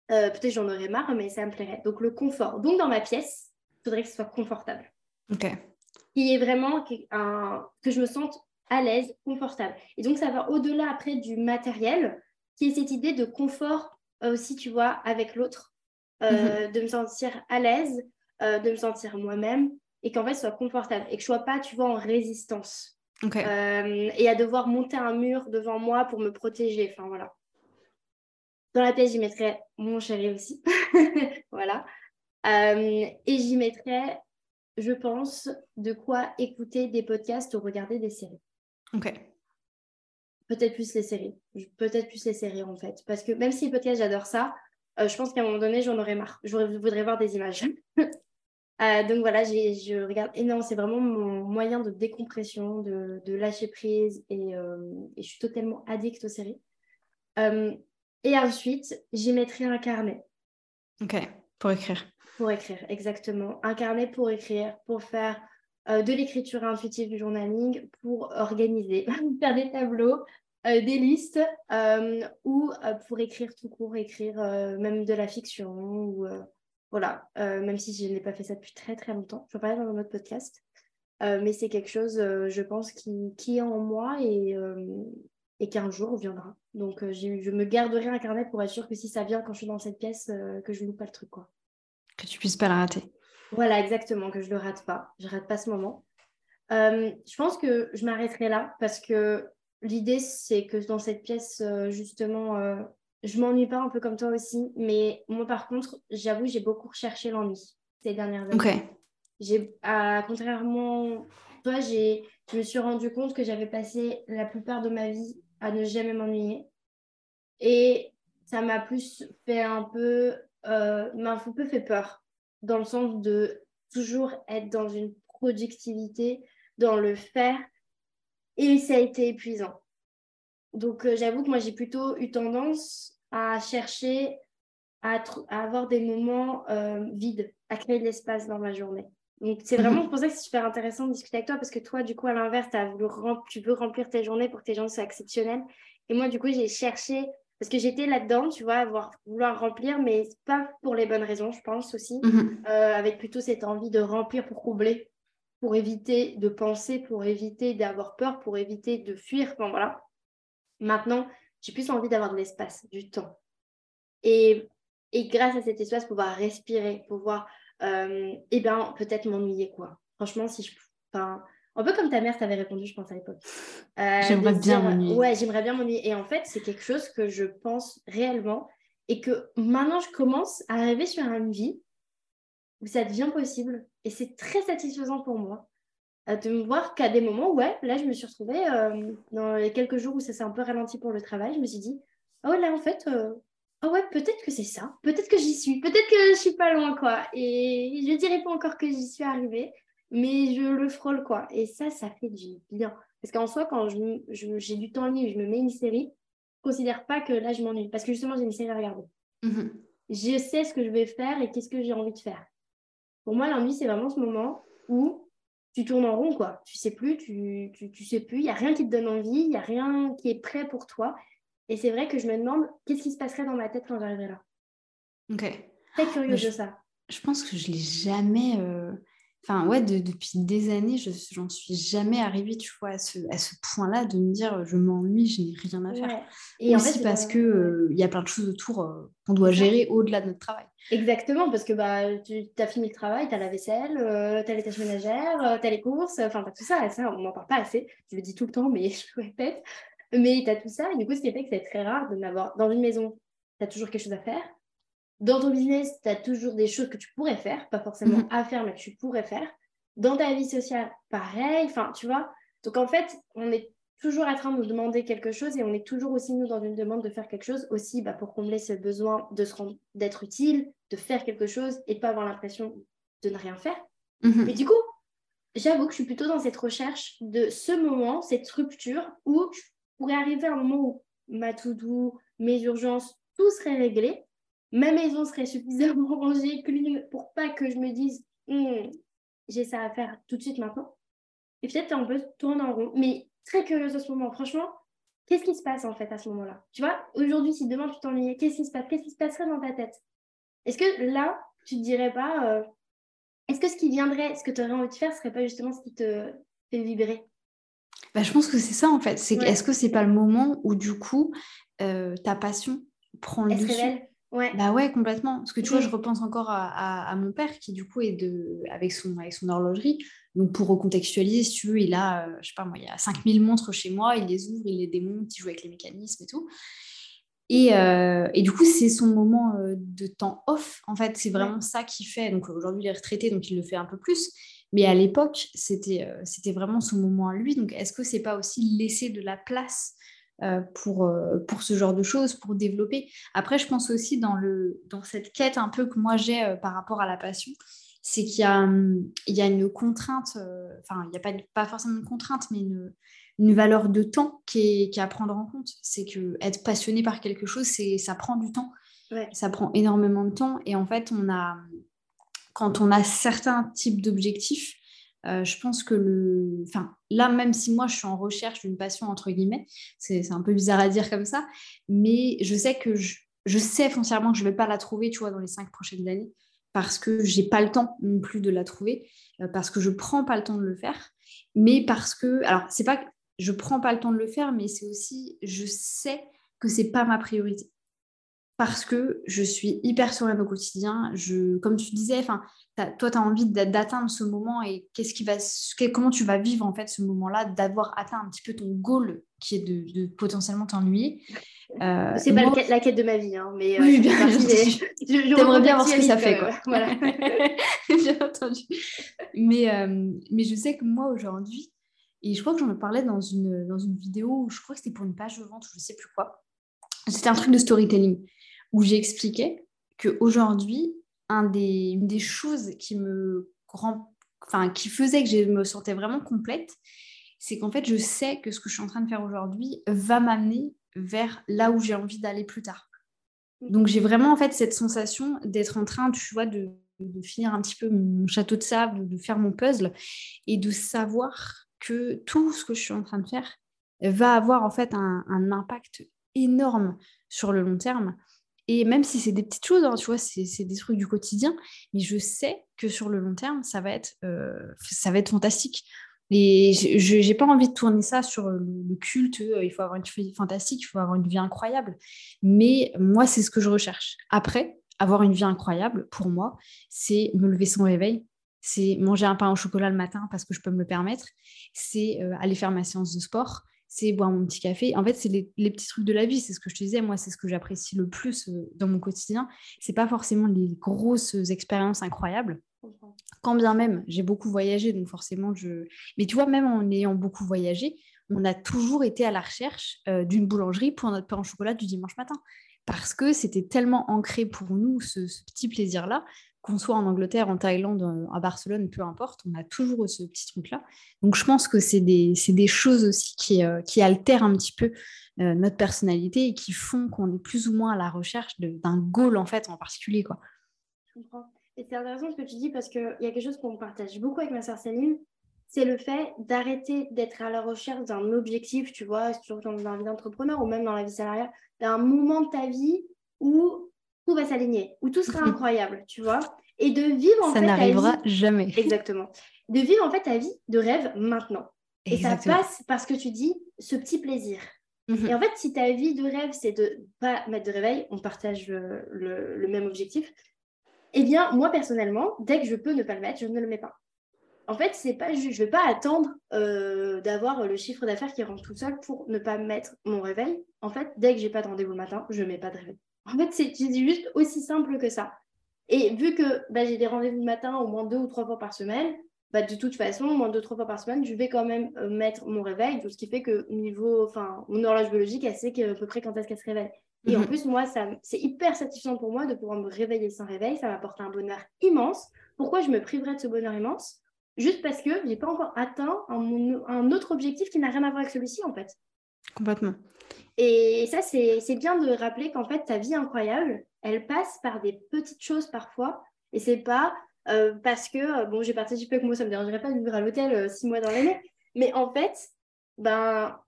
Peut-être j'en aurais marre, mais ça me plairait. Donc, le confort. Donc, dans ma pièce, il faudrait que ce soit confortable. Ok qui est vraiment un, que je me sente à l'aise, confortable. Et donc, ça va au-delà après du matériel, qui est cette idée de confort euh, aussi, tu vois, avec l'autre, euh, mhm. de me sentir à l'aise, euh, de me sentir moi-même, et qu'en fait, ce soit confortable, et que je sois pas, tu vois, en résistance. et à devoir monter un mur devant moi pour me protéger. Enfin, voilà. Dans la pièce, j'y mettrais mon chéri aussi. voilà. et j'y mettrais je pense, de quoi écouter des podcasts ou regarder des séries. Ok. Peut-être plus les séries. Peut-être plus les séries, en fait. Parce que même si les podcasts, j'adore ça, euh, je pense qu'à un moment donné, j'en aurais marre. Je voudrais voir des images. Euh, donc voilà, je regarde non, C'est vraiment mon moyen de décompression, de, lâcher prise. Euh, et, je suis totalement addict aux séries. et ensuite, j'y mettrai un carnet. Ok, pour écrire. Pour écrire, exactement. Un carnet pour écrire, pour faire euh, de l'écriture intuitive du journaling, pour organiser, faire des tableaux, euh, des listes, euh, ou pour écrire tout court, écrire même de la fiction, ou voilà, même si je n'ai pas fait ça depuis très très longtemps. Je vais parler dans un autre podcast. mais c'est quelque chose, je pense, qui, qui, est en moi et, et qu'un jour viendra. Donc, je me garderai un carnet pour être sûr que si ça vient quand je suis dans cette pièce, que je ne loupe pas le truc. quoi que tu puisses pas le rater. Voilà, exactement, que je le rate pas. Je rate pas ce moment. Euh, je pense que je m'arrêterai là parce que l'idée, c'est que dans cette pièce, euh, justement, euh, je m'ennuie pas un peu comme toi aussi. Mais moi, par contre, j'avoue, j'ai beaucoup recherché l'ennui ces dernières années. Ok. J'ai, contrairement, toi, j'ai, je me suis rendu compte que j'avais passé la plupart de ma vie à ne jamais m'ennuyer. Et ça m'a plus fait un peu euh, m'a un peu fait peur, dans le sens de toujours être dans une productivité, dans le faire, et ça a été épuisant. Donc euh, j'avoue que moi j'ai plutôt eu tendance à chercher à, avoir des moments euh, vides, à créer de l'espace dans ma journée. Donc c'est mhm. vraiment pour ça que c'est super intéressant de discuter avec toi parce que toi du coup à l'inverse tu veux remplir tes journées pour que tes journées soient exceptionnelles et moi du coup j'ai cherché parce que j'étais là-dedans, tu vois, avoir, vouloir remplir, mais pas pour les bonnes raisons, je pense aussi, mhm. euh, avec plutôt cette envie de remplir pour combler, pour éviter de penser, pour éviter d'avoir peur, pour éviter de fuir. Enfin voilà. Maintenant, j'ai plus envie d'avoir de l'espace, du temps. Et, et, grâce à cet espace, pouvoir respirer, pouvoir, euh, eh ben, peut-être m'ennuyer, quoi. Franchement, si je. Enfin, un peu comme ta mère t'avait répondu, je pense, à l'époque. Euh, j'aimerais bien m'ennuyer. Ouais, j'aimerais bien m'ennuyer. Et en fait, c'est quelque chose que je pense réellement et que maintenant, je commence à arriver sur une vie où ça devient possible. Et c'est très satisfaisant pour moi de me voir qu'à des moments, ouais, là, je me suis retrouvée euh, dans les quelques jours où ça s'est un peu ralenti pour le travail. Je me suis dit, oh là, en fait, oh ouais, peut-être que c'est ça. Peut-être que j'y suis. Peut-être que je suis pas loin, quoi. Et je dirais pas encore que j'y suis arrivée mais je le frôle, quoi. Et ça, ça fait du bien. Parce qu'en soi, quand j'ai du temps libre, je me mets une série, je ne considère pas que là, je m'ennuie. Parce que justement, j'ai une série à regarder. Mhm. Je sais ce que je vais faire et qu'est-ce que j'ai envie de faire. Pour moi, l'ennui, c'est vraiment ce moment où tu tournes en rond, quoi. Tu sais plus, tu, tu, sais plus, il n'y a rien qui te donne envie, il n'y a rien qui est prêt pour toi. Et c'est vrai que je me demande qu'est-ce qui se passerait dans ma tête quand j'arriverai là? Ok. Très curieux de ça. Je pense que je ne l'ai jamais. Euh, Enfin, ouais, depuis des années, je j'en suis jamais arrivée, tu vois, à ce, à ce point-là de me dire je m'ennuie, je n'ai rien à faire. Et Aussi parce que il y a plein de choses autour qu'on doit gérer au-delà de notre travail. Exactement, parce que bah, tu as fini le travail, tu as la vaisselle, euh, tu as les tâches ménagères, euh, tu as les courses, enfin, tu as tout ça. ça, on n'en parle pas assez. Je le dis tout le temps, mais je le répète. Mais tu as tout ça. Et du coup, ce qui fait que c'est très rare de n'avoir dans une maison, tu as toujours quelque chose à faire. Dans ton business, tu as toujours des choses que tu pourrais faire, pas forcément mhm. à faire, mais que tu pourrais faire. Dans ta vie sociale, pareil. Enfin, tu vois. Donc, en fait, on est toujours en train de nous demander quelque chose et on est toujours aussi, nous, dans une demande de faire quelque chose, aussi bah, pour combler ce besoin de se rendre, d'être utile, de faire quelque chose et de pas avoir l'impression de ne rien faire. Mhm. Mais du coup, j'avoue que je suis plutôt dans cette recherche de ce moment, cette rupture où je pourrais arriver à un moment où ma to-do, mes urgences, tout serait réglé, ma maison serait suffisamment rangée, clean, pour pas que je me dise hmm, j'ai ça à faire tout de suite maintenant. Et peut-être un peu tourner en rond. Mais très curieuse à ce moment. Franchement, qu'est-ce qui se passe en fait à ce moment-là? Tu vois, aujourd'hui, si demain tu t'ennuyais, qu'est-ce qui se passe? Qu'est-ce qui se passerait dans ta tête? Est-ce que là, tu te dirais pas, euh, est-ce que ce qui viendrait, ce que tu aurais envie de faire, serait pas justement ce qui te fait vibrer? Bah, je pense que c'est ça en fait. C'est est-ce que c'est pas le moment où du coup euh, ta passion prend le dessus? Ouais. Bah ouais, complètement. Parce que tu vois, je repense encore à, à, mon père qui, du coup, est de, avec, son, avec son horlogerie. Donc, pour recontextualiser, si tu veux, il a, euh, je sais pas moi, il y a 5000 montres chez moi, il les ouvre, il les démonte, il joue avec les mécanismes et tout. Et, euh, et du coup, c'est son moment euh, de temps off. En fait, c'est vraiment ça qu'il fait. Donc, aujourd'hui, il est retraité, donc il le fait un peu plus. Mais à l'époque, c'était c'était vraiment son moment à lui. Donc, est-ce que c'est pas aussi laisser de la place pour, pour ce genre de choses, pour développer? Après, je pense aussi dans, le, dans cette quête un peu que moi j'ai par rapport à la passion, c'est qu'il y a, hum, il y a une contrainte, enfin, il n'y a pas, pas forcément une contrainte, mais une, une valeur de temps qui est, qui à prendre en compte. C'est que être passionné par quelque chose, c'est, ça prend du temps. Ça prend énormément de temps. Et en fait, on a, quand on a certains types d'objectifs, euh, je pense que le. Enfin, là, même si moi, je suis en recherche d'une passion, entre guillemets, c'est un peu bizarre à dire comme ça, mais je sais que je, je sais foncièrement que je ne vais pas la trouver, tu vois, dans les cinq prochaines années, parce que j'ai pas le temps non plus de la trouver, euh, parce que je prends pas le temps de le faire, mais parce que. Alors, c'est pas que je prends pas le temps de le faire, mais c'est aussi, je sais que c'est pas ma priorité parce que je suis hyper sereine au quotidien. Je, comme tu disais, enfin, toi, tu as envie d'atteindre ce moment et qu'est-ce qui va, comment tu vas vivre en fait ce moment-là, d'avoir atteint un petit peu ton goal qui est de, potentiellement t'ennuyer. Euh, c'est pas la quête de ma vie, hein, mais euh, oui, bien, J'aimerais bien voir ce que ça fait. Quoi. Voilà. bien entendu. Mais, euh, mais je sais que moi aujourd'hui, et je crois que j'en parlais dans une, dans une vidéo, je crois que c'était pour une page de vente, je ne sais plus quoi. C'était un truc de storytelling où j'expliquais qu'aujourd'hui, un des, une des choses qui me enfin, qui faisait que je me sentais vraiment complète, c'est qu'en fait, je sais que ce que je suis en train de faire aujourd'hui va m'amener vers là où j'ai envie d'aller plus tard. Donc, j'ai vraiment en fait cette sensation d'être en train, tu vois, de, de, finir un petit peu mon château de sable, de faire mon puzzle et de savoir que tout ce que je suis en train de faire va avoir en fait un, un impact énorme sur le long terme et même si c'est des petites choses, hein, tu vois, c'est des trucs du quotidien, mais je sais que sur le long terme, ça va être, euh, ça va être fantastique. Et je n'ai pas envie de tourner ça sur le culte, euh, il faut avoir une vie fantastique, il faut avoir une vie incroyable. Mais moi, c'est ce que je recherche. Après, avoir une vie incroyable, pour moi, c'est me lever sans réveil, c'est manger un pain au chocolat le matin parce que je peux me le permettre, c'est euh, aller faire ma séance de sport, c'est boire mon petit café. En fait, c'est les, petits trucs de la vie. C'est ce que je te disais. Moi, c'est ce que j'apprécie le plus euh, dans mon quotidien. C'est pas forcément les grosses expériences incroyables. Quand bien même, j'ai beaucoup voyagé, donc forcément, je. Mais tu vois, même en ayant beaucoup voyagé, on a toujours été à la recherche euh, d'une boulangerie pour notre pain au chocolat du dimanche matin. Parce que c'était tellement ancré pour nous, ce petit plaisir-là, qu'on soit en Angleterre, en Thaïlande, à Barcelone, peu importe, on a toujours ce petit truc-là. Donc je pense que c'est des, des, choses aussi qui, euh, qui, altèrent un petit peu euh, notre personnalité et qui font qu'on est plus ou moins à la recherche d'un goal en fait en particulier. Quoi. Je comprends. Et c'est intéressant ce que tu dis parce qu'il y a quelque chose qu'on partage beaucoup avec ma sœur Céline, c'est le fait d'arrêter d'être à la recherche d'un objectif, tu vois, surtout dans la vie d'entrepreneur ou même dans la vie salariale, d'un moment de ta vie où tout va s'aligner, où tout sera incroyable, tu vois. Et de vivre en ça fait. Ça n'arrivera jamais. Exactement. De vivre en fait ta vie de rêve maintenant. Et ça passe parce que tu dis ce petit plaisir. Mhm. Et en fait, si ta vie de rêve, c'est de pas mettre de réveil, on partage le, le, même objectif, Eh bien, moi, personnellement, dès que je peux ne pas le mettre, je ne le mets pas. En fait, c'est pas, je ne vais pas attendre euh, d'avoir le chiffre d'affaires qui rentre tout seul pour ne pas mettre mon réveil. En fait, dès que j'ai pas de rendez-vous le matin, je ne mets pas de réveil. En fait, c'est juste aussi simple que ça. Et vu que bah, j'ai des rendez-vous le matin au moins deux ou trois fois par semaine, bah, de toute façon, moins deux, trois fois par semaine, je vais quand même euh, mettre mon réveil. ce qui fait que niveau, enfin, mon horloge biologique, elle sait à peu près quand est-ce qu'elle se réveille. Et en mhm. plus, moi, c'est hyper satisfaisant pour moi de pouvoir me réveiller sans réveil. Ça m'apporte un bonheur immense. Pourquoi je me priverais de ce bonheur immense? Juste parce que je n'ai pas encore atteint un, un, autre objectif qui n'a rien à voir avec celui-ci, en fait. Complètement. Et ça, c'est bien de rappeler qu'en fait, ta vie incroyable, elle passe par des petites choses parfois. Et c'est pas euh, parce que, euh, bon, j'ai participé avec moi, ça me dérangerait pas de vivre à l'hôtel euh, six mois dans l'année. Mais en fait, ben,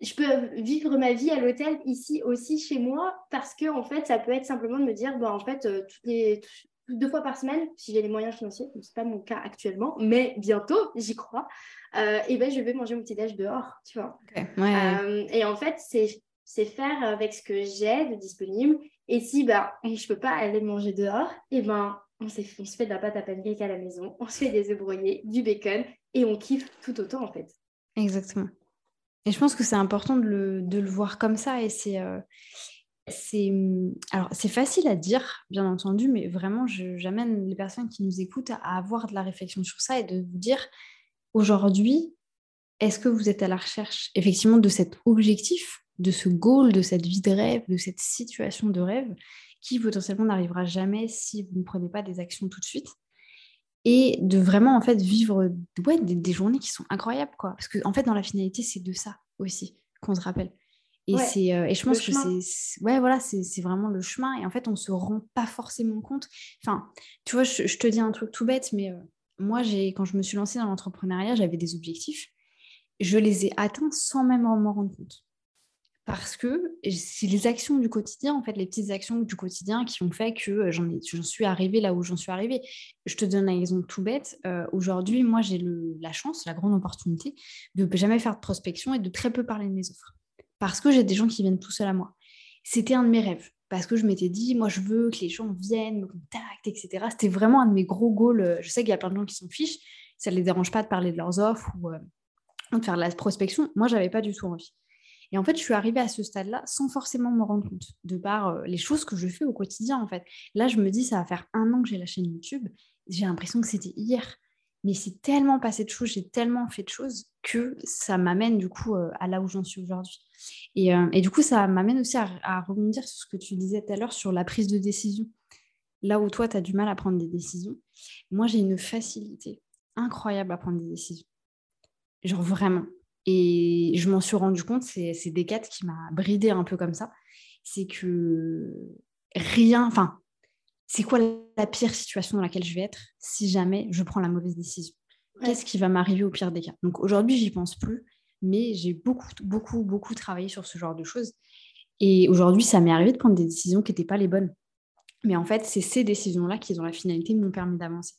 je peux vivre ma vie à l'hôtel ici aussi chez moi parce que, en fait, ça peut être simplement de me dire, ben, en fait, toutes les, deux fois par semaine, si j'ai les moyens financiers, ce n'est pas mon cas actuellement, mais bientôt, j'y crois, et ben, je vais manger mon petit déj dehors, tu vois. et en fait, c'est faire avec ce que j'ai de disponible. Et si ben, je ne peux pas aller manger dehors, et ben, on, se fait de la pâte à pancake à la maison, on se fait des œufs brouillés, du bacon, et on kiffe tout autant en fait. Exactement. Et je pense que c'est important de le, voir comme ça. Et c'est, euh, c'est, alors c'est facile à dire, bien entendu, mais vraiment, j'amène les personnes qui nous écoutent à, avoir de la réflexion sur ça et de vous dire aujourd'hui, est-ce que vous êtes à la recherche effectivement de cet objectif, de ce goal, de cette vie de rêve, de cette situation de rêve qui potentiellement n'arrivera jamais si vous ne prenez pas des actions tout de suite. Et de vraiment en fait vivre ouais, des, journées qui sont incroyables. Quoi. Parce qu'en en fait, dans la finalité, c'est de ça aussi qu'on se rappelle. Et, c'est, euh, et je pense que c'est, ouais, voilà, c'est, vraiment le chemin. Et en fait, on ne se rend pas forcément compte. Enfin, tu vois, je, te dis un truc tout bête, mais euh, moi, j'ai, quand je me suis lancée dans l'entrepreneuriat, j'avais des objectifs. Je les ai atteints sans même m'en rendre compte parce que c'est les actions du quotidien, en fait, les petites actions du quotidien qui ont fait que euh, j'en, suis arrivée là où j'en suis arrivée. Je te donne un exemple tout bête. Euh, aujourd'hui, moi, j'ai la chance, la grande opportunité de ne jamais faire de prospection et de très peu parler de mes offres. Parce que j'ai des gens qui viennent tout seuls à moi. C'était un de mes rêves. Parce que je m'étais dit, moi, je veux que les gens viennent, me contactent, etc. C'était vraiment un de mes gros goals. Je sais qu'il y a plein de gens qui s'en fichent. Ça ne les dérange pas de parler de leurs offres ou, euh, ou de faire de la prospection. Moi, je n'avais pas du tout envie. Et en fait, je suis arrivée à ce stade-là sans forcément me rendre compte, de par euh, les choses que je fais au quotidien, en fait. Là, je me dis, ça va faire un an que j'ai la chaîne YouTube. J'ai l'impression que c'était hier. Mais c'est tellement passé de choses, j'ai tellement fait de choses que ça m'amène du coup euh, à là où j'en suis aujourd'hui. Et, euh, et, du coup, ça m'amène aussi à, à, rebondir sur ce que tu disais tout à l'heure sur la prise de décision. Là où toi, tu as du mal à prendre des décisions, moi, j'ai une facilité incroyable à prendre des décisions. Genre vraiment. Et je m'en suis rendu compte, c'est Descartes qui m'a bridé un peu comme ça. C'est que rien, enfin, c'est quoi la pire situation dans laquelle je vais être si jamais je prends la mauvaise décision? Qu'est-ce qui va m'arriver au pire des cas? Donc aujourd'hui, j'y pense plus, mais j'ai beaucoup, beaucoup, beaucoup travaillé sur ce genre de choses. Et aujourd'hui, ça m'est arrivé de prendre des décisions qui n'étaient pas les bonnes. Mais en fait, c'est ces décisions-là qui, dans la finalité, m'ont permis d'avancer.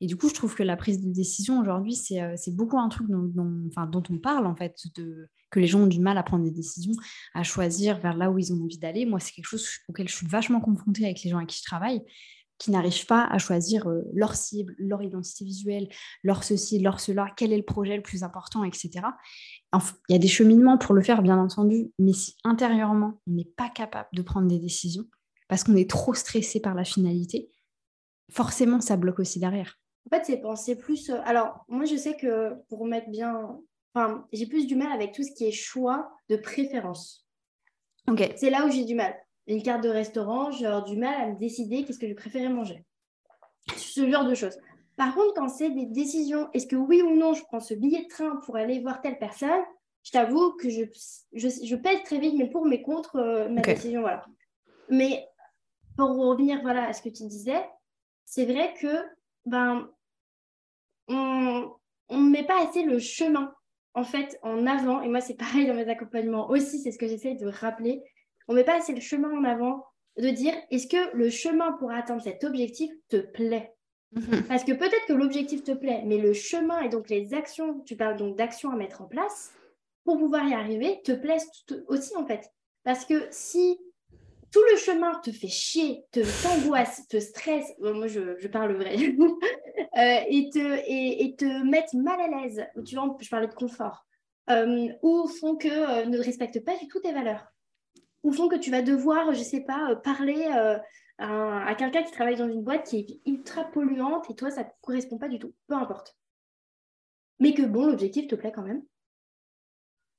Et du coup, je trouve que la prise de décision aujourd'hui, c'est euh, beaucoup un truc dont, dont, on parle, en fait, que les gens ont du mal à prendre des décisions, à choisir vers là où ils ont envie d'aller. Moi, c'est quelque chose auquel je suis vachement confrontée avec les gens avec qui je travaille, qui n'arrivent pas à choisir euh, leur cible, leur identité visuelle, leur ceci, leur cela, quel est le projet le plus important, etc. il y a des cheminements pour le faire, bien entendu, mais si intérieurement, on n'est pas capable de prendre des décisions, parce qu'on est trop stressé par la finalité, forcément, ça bloque aussi derrière. En fait, c'est penser plus. Euh, alors, moi, je sais que pour mettre bien. Enfin, j'ai plus du mal avec tout ce qui est choix de préférence. Ok. C'est là où j'ai du mal. Une carte de restaurant, j'ai du mal à me décider qu'est-ce que je préférais manger. Ce genre de choses. Par contre, quand c'est des décisions, est-ce que oui ou non, je prends ce billet de train pour aller voir telle personne, je t'avoue que je, je, pèse très vite, mais pour mes contre euh, ma décision, voilà. Mais pour revenir voilà, à ce que tu disais, c'est vrai que ben, on ne met pas assez le chemin en fait en avant. Et moi, c'est pareil dans mes accompagnements aussi, c'est ce que j'essaie de rappeler. On ne met pas assez le chemin en avant de dire est-ce que le chemin pour atteindre cet objectif te plaît? Mhm. Parce que peut-être que l'objectif te plaît, mais le chemin et donc les actions, tu parles donc d'actions à mettre en place pour pouvoir y arriver, te plaisent aussi en fait. Parce que si tout le chemin te fait chier, te t'angoisse, te stresse, moi je, parle vrai, euh, et, te, et, te mettre mal à l'aise, tu vois, je parlais de confort, euh, ou font que euh, ne respectent pas du tout tes valeurs, ou font que tu vas devoir, je sais pas, parler à, à quelqu'un qui travaille dans une boîte qui est ultra polluante et toi ça ne correspond pas du tout, peu importe. Mais que bon, l'objectif te plaît quand même.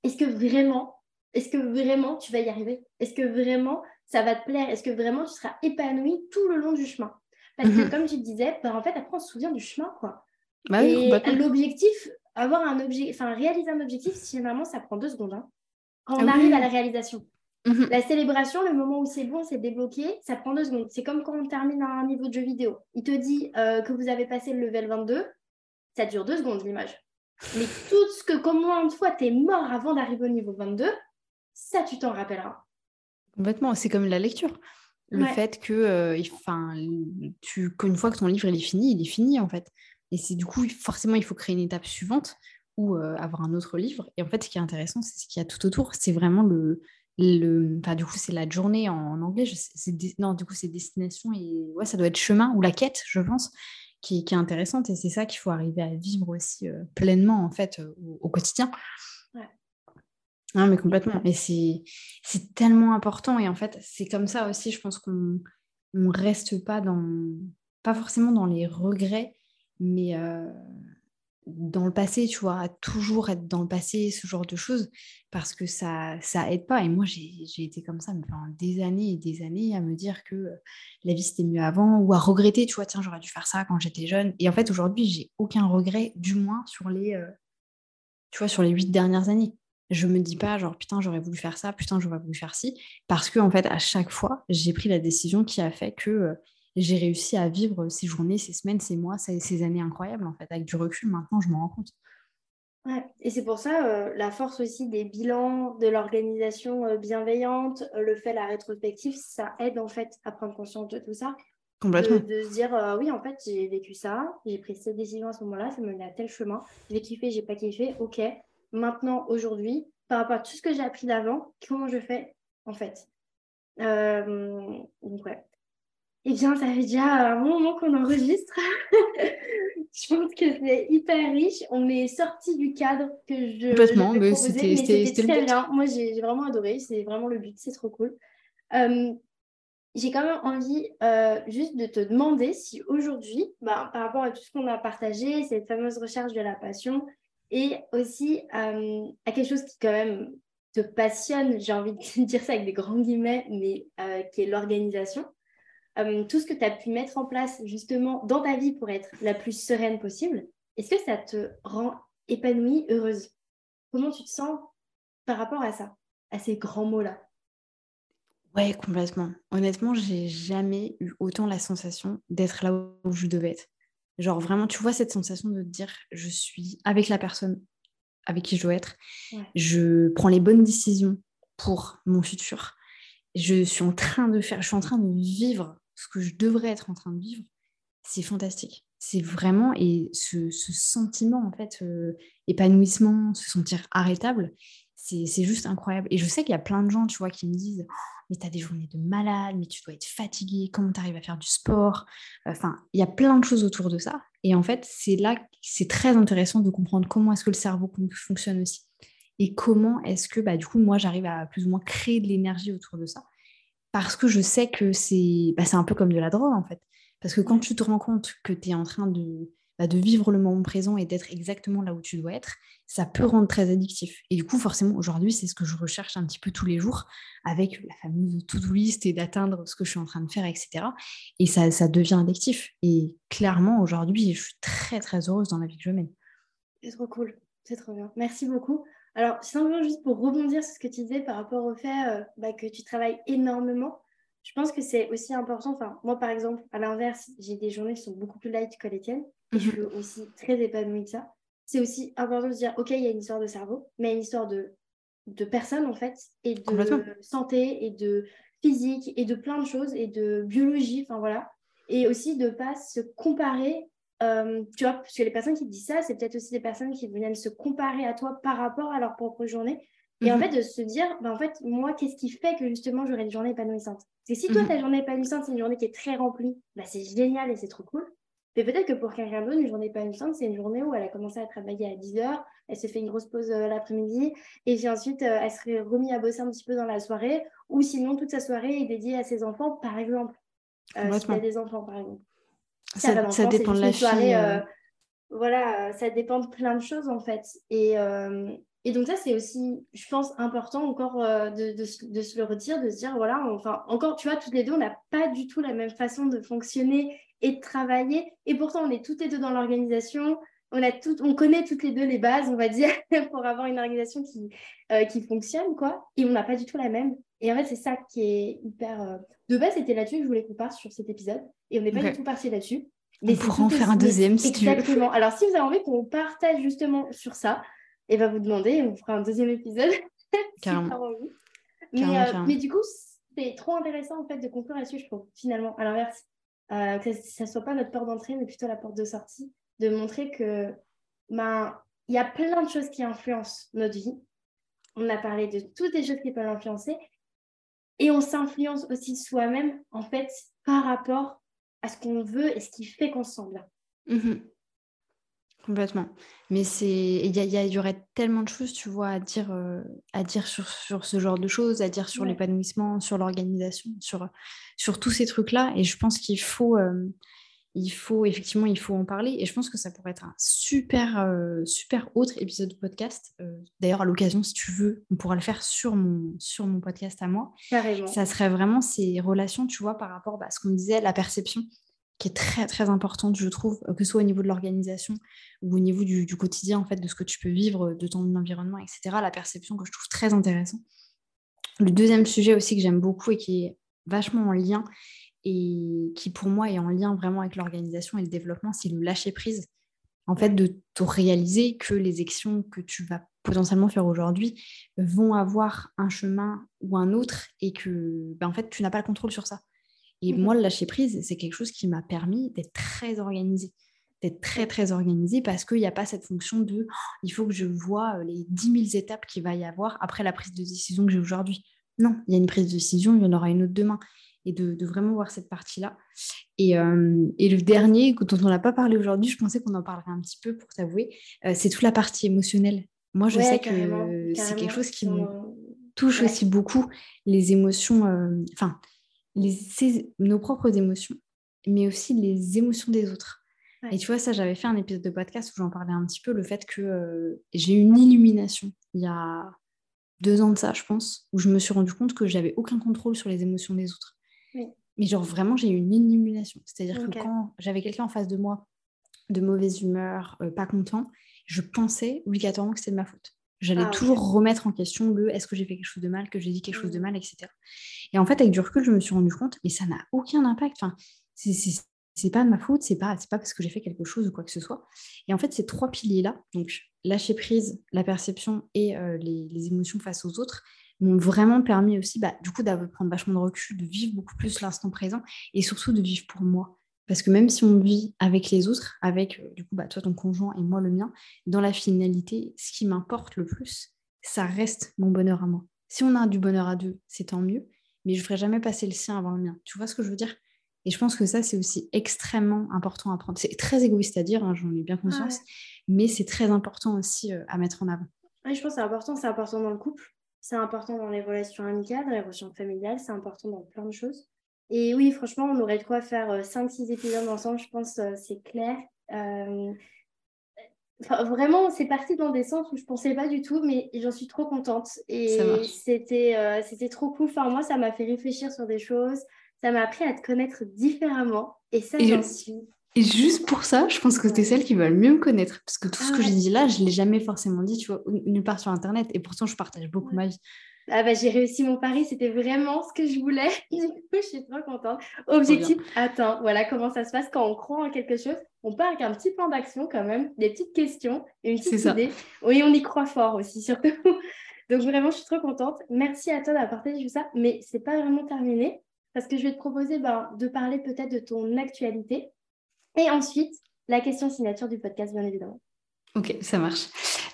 Est-ce que vraiment est-ce que vraiment tu vas y arriver? Est-ce que vraiment ça va te plaire? Est-ce que vraiment tu seras épanoui tout le long du chemin? Parce que mhm. comme tu disais, bah, en fait, après, on se souvient du chemin, quoi. Bah et l'objectif, avoir un objectif, enfin, réaliser un objectif, généralement, ça prend deux secondes. Hein. Quand on ah arrive à la réalisation. Mhm. La célébration, le moment où c'est bon, c'est débloqué, ça prend deux secondes. C'est comme quand on termine un niveau de jeu vidéo. Il te dit euh, que vous avez passé le level 22, ça dure deux secondes l'image. Mais tout ce que, combien de fois tu es mort avant d'arriver au niveau 22, ça, tu t'en rappelleras. Complètement, c'est comme la lecture. Le fait que, euh, enfin, tu, qu'une fois que ton livre il est fini, il est fini en fait. Et c'est du coup, forcément, il faut créer une étape suivante ou euh, avoir un autre livre. Et en fait, ce qui est intéressant, c'est ce qu'il y a tout autour. C'est vraiment le, le, enfin, du coup, c'est la journée en, anglais. c'est non, du coup, c'est destination et ouais, ça doit être chemin ou la quête, je pense, qui, qui est intéressante. Et c'est ça qu'il faut arriver à vivre aussi euh, pleinement en fait au, quotidien. Non, mais complètement. Et c'est tellement important. Et en fait, c'est comme ça aussi, je pense qu'on ne reste pas dans, pas forcément dans les regrets, mais euh, dans le passé, tu vois, à toujours être dans le passé, ce genre de choses, parce que ça ça aide pas. Et moi, j'ai été comme ça pendant des années et des années à me dire que euh, la vie c'était mieux avant, ou à regretter, tu vois, tiens, j'aurais dû faire ça quand j'étais jeune. Et en fait, aujourd'hui, j'ai aucun regret, du moins sur les, euh, tu vois, sur les huit dernières années je me dis pas genre putain j'aurais voulu faire ça, putain j'aurais voulu faire ci, parce que en fait à chaque fois j'ai pris la décision qui a fait que euh, j'ai réussi à vivre ces journées, ces semaines, ces mois, ces, années incroyables en fait. Avec du recul maintenant je m'en rends compte. Ouais, et c'est pour ça euh, la force aussi des bilans, de l'organisation euh, bienveillante, le fait la rétrospective, ça aide en fait à prendre conscience de tout ça. Complètement. De, se dire oui en fait j'ai vécu ça, j'ai pris cette décision à ce moment-là, ça me met à tel chemin, j'ai kiffé, j'ai pas kiffé, ok, maintenant, aujourd'hui, par rapport à tout ce que j'ai appris d'avant, comment je fais en fait. Euh, donc ouais. Eh bien, ça fait déjà un moment qu'on enregistre. je pense que c'est hyper riche. On est sorti du cadre que je. Complètement, mais c'était très bien. Moi, j'ai vraiment adoré. C'est vraiment le but. C'est trop cool. Euh, j'ai quand même envie euh, juste de te demander si aujourd'hui, bah, par rapport à tout ce qu'on a partagé, cette fameuse recherche de la passion, et aussi euh, à quelque chose qui quand même te passionne, j'ai envie de dire ça avec des grands guillemets, mais euh, qui est l'organisation. Euh, tout ce que tu as pu mettre en place justement dans ta vie pour être la plus sereine possible, est-ce que ça te rend épanouie, heureuse? Comment tu te sens par rapport à ça, à ces grands mots-là? Ouais, complètement. Honnêtement, j'ai jamais eu autant la sensation d'être là où je devais être. Genre vraiment, tu vois cette sensation de te dire, je suis avec la personne avec qui je dois être. Je prends les bonnes décisions pour mon futur. Je suis en train de faire, je suis en train de vivre ce que je devrais être en train de vivre. C'est fantastique. C'est vraiment, et ce, sentiment, en fait, euh, épanouissement, se sentir arrêtable, c'est juste incroyable. Et je sais qu'il y a plein de gens, tu vois, qui me disent Mais tu as des journées de malade, mais tu dois être fatigué, comment tu arrives à faire du sport? Enfin, il y a plein de choses autour de ça. Et en fait, c'est là que c'est très intéressant de comprendre comment est-ce que le cerveau fonctionne aussi. Et comment est-ce que, bah, du coup, moi, j'arrive à plus ou moins créer de l'énergie autour de ça. Parce que je sais que c'est bah, un peu comme de la drogue, en fait. Parce que quand tu te rends compte que tu es en train de bah, de vivre le moment présent et d'être exactement là où tu dois être, ça peut rendre très addictif. Et du coup, forcément, aujourd'hui, c'est ce que je recherche un petit peu tous les jours avec la fameuse to-do list et d'atteindre ce que je suis en train de faire, etc. Et ça, ça devient addictif. Et clairement, aujourd'hui, je suis très, très heureuse dans la vie que je mène. C'est trop cool. C'est trop bien. Merci beaucoup. Alors, simplement juste pour rebondir sur ce que tu disais par rapport au fait euh, bah, que tu travailles énormément, je pense que c'est aussi important. Enfin, moi, par exemple, à l'inverse, j'ai des journées qui sont beaucoup plus light que les tiennes et je mhm. suis aussi très épanouie de ça. C'est aussi important de se dire, OK, il y a une histoire de cerveau, mais il y a une histoire de, de personne, en fait, et de santé, et de physique, et de plein de choses, et de biologie, enfin voilà. Et aussi de ne pas se comparer, euh, tu vois, parce que les personnes qui disent ça, c'est peut-être aussi des personnes qui viennent se comparer à toi par rapport à leur propre journée. Et en mhm. fait, de se dire, bah, en fait, moi, qu'est-ce qui fait que justement j'aurai une journée épanouissante? C'est si toi, mhm. ta journée épanouissante, c'est une journée qui est très remplie, bah, c'est génial et c'est trop cool. Mais peut-être que pour quelqu'un d'autre, une journée épanouissante, c'est une journée où elle a commencé à travailler à 10 heures, elle se fait une grosse pause euh, l'après-midi, et puis ensuite, euh, elle serait remise à bosser un petit peu dans la soirée, ou sinon, toute sa soirée est dédiée à ses enfants, par exemple. Euh, si a des enfants, par exemple. Ça, ça, dépend de la soirée, euh, voilà, ça dépend de plein de choses, en fait. Et, et donc ça, c'est aussi, je pense, important encore de, de, se le retirer, de se dire, voilà, enfin, encore, tu vois, toutes les deux, on n'a pas du tout la même façon de fonctionner et de travailler. Et pourtant, on est toutes les deux dans l'organisation. On, a tout, on connaît toutes les deux les bases, on va dire, pour avoir une organisation qui, euh, qui fonctionne, quoi. Et on n'a pas du tout la même. Et en fait, c'est ça qui est hyper... Euh, de base, c'était là-dessus que je voulais qu'on parte sur cet épisode. Et on n'est pas du tout parti là-dessus. Mais on pourra en faire un deuxième, si tu veux. Exactement. Alors, si vous avez envie qu'on partage justement sur ça, et va vous demander, on fera un deuxième épisode. Carrément. mais, euh, mais du coup, c'est trop intéressant en fait de conclure là-dessus, je trouve, finalement, à l'inverse. Euh, que ça ne soit pas notre porte d'entrée, mais plutôt la porte de sortie, de montrer que ben, il y a plein de choses qui influencent notre vie. On a parlé de toutes les choses qui peuvent l'influencer. Et on s'influence aussi soi-même, en fait, par rapport à ce qu'on veut et ce qui fait qu'on se sent bien. Mhm. Complètement. Mais c'est il y, aurait tellement de choses, tu vois, à dire, euh, à dire sur, sur, ce genre de choses, à dire sur l'épanouissement, sur l'organisation, sur, sur tous ces trucs-là. Et je pense qu'il faut, euh, il faut, effectivement, il faut en parler. Et je pense que ça pourrait être un super, euh, super autre épisode de podcast. D'ailleurs, à l'occasion, si tu veux, on pourra le faire sur mon, sur mon podcast à moi. Carrément. Ça serait vraiment ces relations, tu vois, par rapport bah, à ce qu'on disait, la perception qui est très très importante, je trouve, euh, que ce soit au niveau de l'organisation ou au niveau du, quotidien, en fait, de ce que tu peux vivre, de ton environnement, etc. La perception que je trouve très intéressant. Le deuxième sujet aussi que j'aime beaucoup et qui est vachement en lien et qui pour moi est en lien vraiment avec l'organisation et le développement, c'est le lâcher prise. En fait, de te réaliser que les actions que tu vas potentiellement faire aujourd'hui vont avoir un chemin ou un autre et que ben, en fait, tu n'as pas le contrôle sur ça. Et mmh moi, le lâcher prise, c'est quelque chose qui m'a permis d'être très organisée d'être très très organisée parce qu'il n'y a pas cette fonction de «Oh, il faut que je vois euh, les 10 000 étapes qu'il va y avoir après la prise de décision que j'ai aujourd'hui. Non, il y a une prise de décision, il y en aura une autre demain. Et de, vraiment voir cette partie-là. Et, euh, et, le dernier, dont on n'a pas parlé aujourd'hui, je pensais qu'on en parlerait un petit peu pour t'avouer, euh, c'est toute la partie émotionnelle. Moi, je sais que c'est quelque chose qui me touche aussi beaucoup, les émotions, enfin, les, nos propres émotions, mais aussi les émotions des autres. Et tu vois, ça, j'avais fait un épisode de podcast où j'en parlais un petit peu, le fait que euh, j'ai eu une illumination il y a deux ans de ça, je pense, où je me suis rendu compte que j'avais aucun contrôle sur les émotions des autres. Mais genre, vraiment, j'ai eu une illumination. C'est-à-dire que quand j'avais quelqu'un en face de moi de mauvaise humeur, euh, pas content, je pensais obligatoirement que c'était de ma faute. J'allais ah, toujours remettre en question le est-ce que j'ai fait quelque chose de mal, que j'ai dit quelque chose de mmh. mal, etc. Et en fait, avec du recul, je me suis rendu compte, mais ça n'a aucun impact. Enfin, c'est pas de ma faute, c'est pas, pas parce que j'ai fait quelque chose ou quoi que ce soit. Et en fait, ces trois piliers-là, donc lâcher prise, la perception et euh, les, émotions face aux autres, m'ont vraiment permis aussi, bah, du coup, de prendre vachement de recul, de vivre beaucoup plus l'instant présent et surtout de vivre pour moi. Parce que même si on vit avec les autres, avec euh, du coup bah, toi ton conjoint et moi le mien, dans la finalité, ce qui m'importe le plus, ça reste mon bonheur à moi. Si on a du bonheur à deux, c'est tant mieux, mais je ne ferai jamais passer le sien avant le mien. Tu vois ce que je veux dire? Et je pense que ça, c'est aussi extrêmement important à prendre. C'est très égoïste à dire, hein, j'en ai bien conscience, mais c'est très important aussi euh, à mettre en avant. Oui, je pense que c'est important, c'est important dans le couple, c'est important dans les relations amicales, les relations familiales, c'est important dans plein de choses. Et oui, franchement, on aurait de quoi faire 5-6 euh, épisodes ensemble, je pense, euh, c'est clair. Euh, vraiment, c'est parti dans des sens où je ne pensais pas du tout, mais j'en suis trop contente. Et c'était c'était trop cool. Enfin, moi, ça m'a fait réfléchir sur des choses. Ça m'a appris à te connaître différemment. Et ça, j'en suis. Et juste pour ça, je pense que tu es celle qui va le mieux me connaître. Parce que tout ce ah que je dis là, je ne l'ai jamais forcément dit, tu vois, nulle part sur Internet. Et pourtant, je partage beaucoup ma vie. Ah bah, j'ai réussi mon pari, c'était vraiment ce que je voulais. Du coup, je suis trop contente. Objectif atteint. Voilà comment ça se passe quand on croit en quelque chose. On part avec un petit plan d'action quand même, des petites questions, une petite idée. Oui, on y croit fort aussi, surtout. Donc vraiment, je suis trop contente. Merci à toi d'avoir partagé tout ça. Mais c'est pas vraiment terminé parce que je vais te proposer ben, de parler peut-être de ton actualité. Et ensuite, la question signature du podcast, bien évidemment. Ok, ça marche.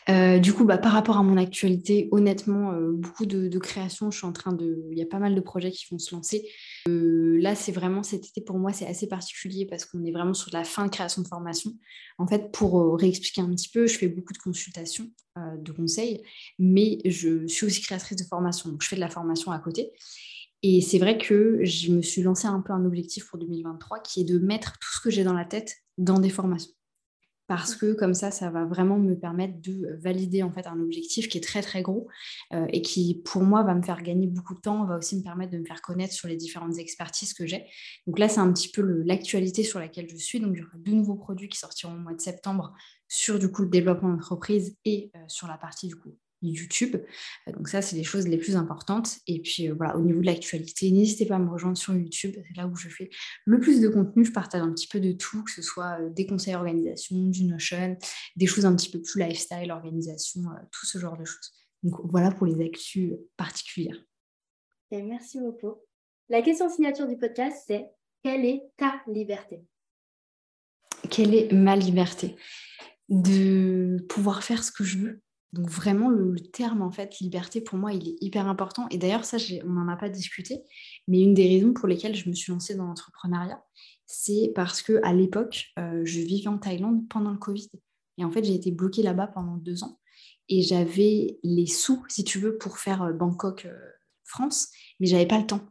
Euh, du coup, bah, par rapport à mon actualité, honnêtement, euh, beaucoup de, créations. Je suis en train de. Il y a pas mal de projets qui vont se lancer. Euh, là, c'est vraiment cet été pour moi, c'est assez particulier parce qu'on est vraiment sur la fin de création de formation. En fait, pour réexpliquer un petit peu, je fais beaucoup de consultations, de conseils, mais je suis aussi créatrice de formation. Donc, je fais de la formation à côté. Et c'est vrai que je me suis lancé un peu un objectif pour 2023 qui est de mettre tout ce que j'ai dans la tête dans des formations parce que comme ça, ça va vraiment me permettre de valider en fait un objectif qui est très très gros euh, et qui pour moi va me faire gagner beaucoup de temps, va aussi me permettre de me faire connaître sur les différentes expertises que j'ai. Donc là, c'est un petit peu l'actualité sur laquelle je suis. Donc il y aura deux nouveaux produits qui sortiront au mois de septembre sur du coup le développement d'entreprise et euh, sur la partie du coup YouTube. Euh, donc ça, c'est les choses les plus importantes. Et puis euh, voilà, au niveau de l'actualité, n'hésitez pas à me rejoindre sur YouTube. C'est là où je fais le plus de contenu. Je partage un petit peu de tout, que ce soit euh, des conseils organisation, du Notion, des choses un petit peu plus lifestyle, organisation, tout ce genre de choses. Donc voilà pour les actus particulières. Et merci beaucoup. La question signature du podcast, c'est quelle est ta liberté? Quelle est ma liberté? De pouvoir faire ce que je veux? Donc vraiment, le, terme, en fait, liberté, pour moi, il est hyper important. Et d'ailleurs, ça, on n'en a pas discuté, mais une des raisons pour lesquelles je me suis lancée dans l'entrepreneuriat, c'est parce que à l'époque, euh, je vivais en Thaïlande pendant le Covid. Et en fait, j'ai été bloquée là-bas pendant deux ans. Et j'avais les sous, si tu veux, pour faire euh, Bangkok-France, euh, mais j'avais pas le temps.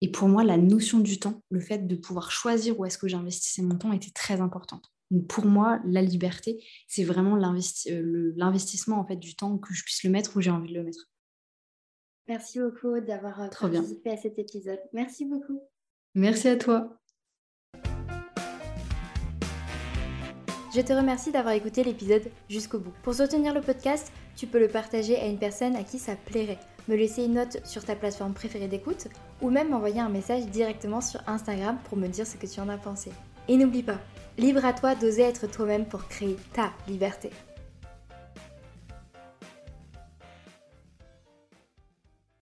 Et pour moi, la notion du temps, le fait de pouvoir choisir où est-ce que j'investissais mon temps était très importante pour moi, la liberté, c'est vraiment euh, l'investissement en fait du temps que je puisse le mettre où j'ai envie de le mettre. Merci beaucoup d'avoir euh, participé à cet épisode. Merci beaucoup. Merci à toi. Je te remercie d'avoir écouté l'épisode jusqu'au bout. Pour soutenir le podcast, tu peux le partager à une personne à qui ça plairait, me laisser une note sur ta plateforme préférée d'écoute ou même m'envoyer un message directement sur Instagram pour me dire ce que tu en as pensé. Et n'oublie pas, Libre à toi d'oser être toi-même pour créer ta liberté.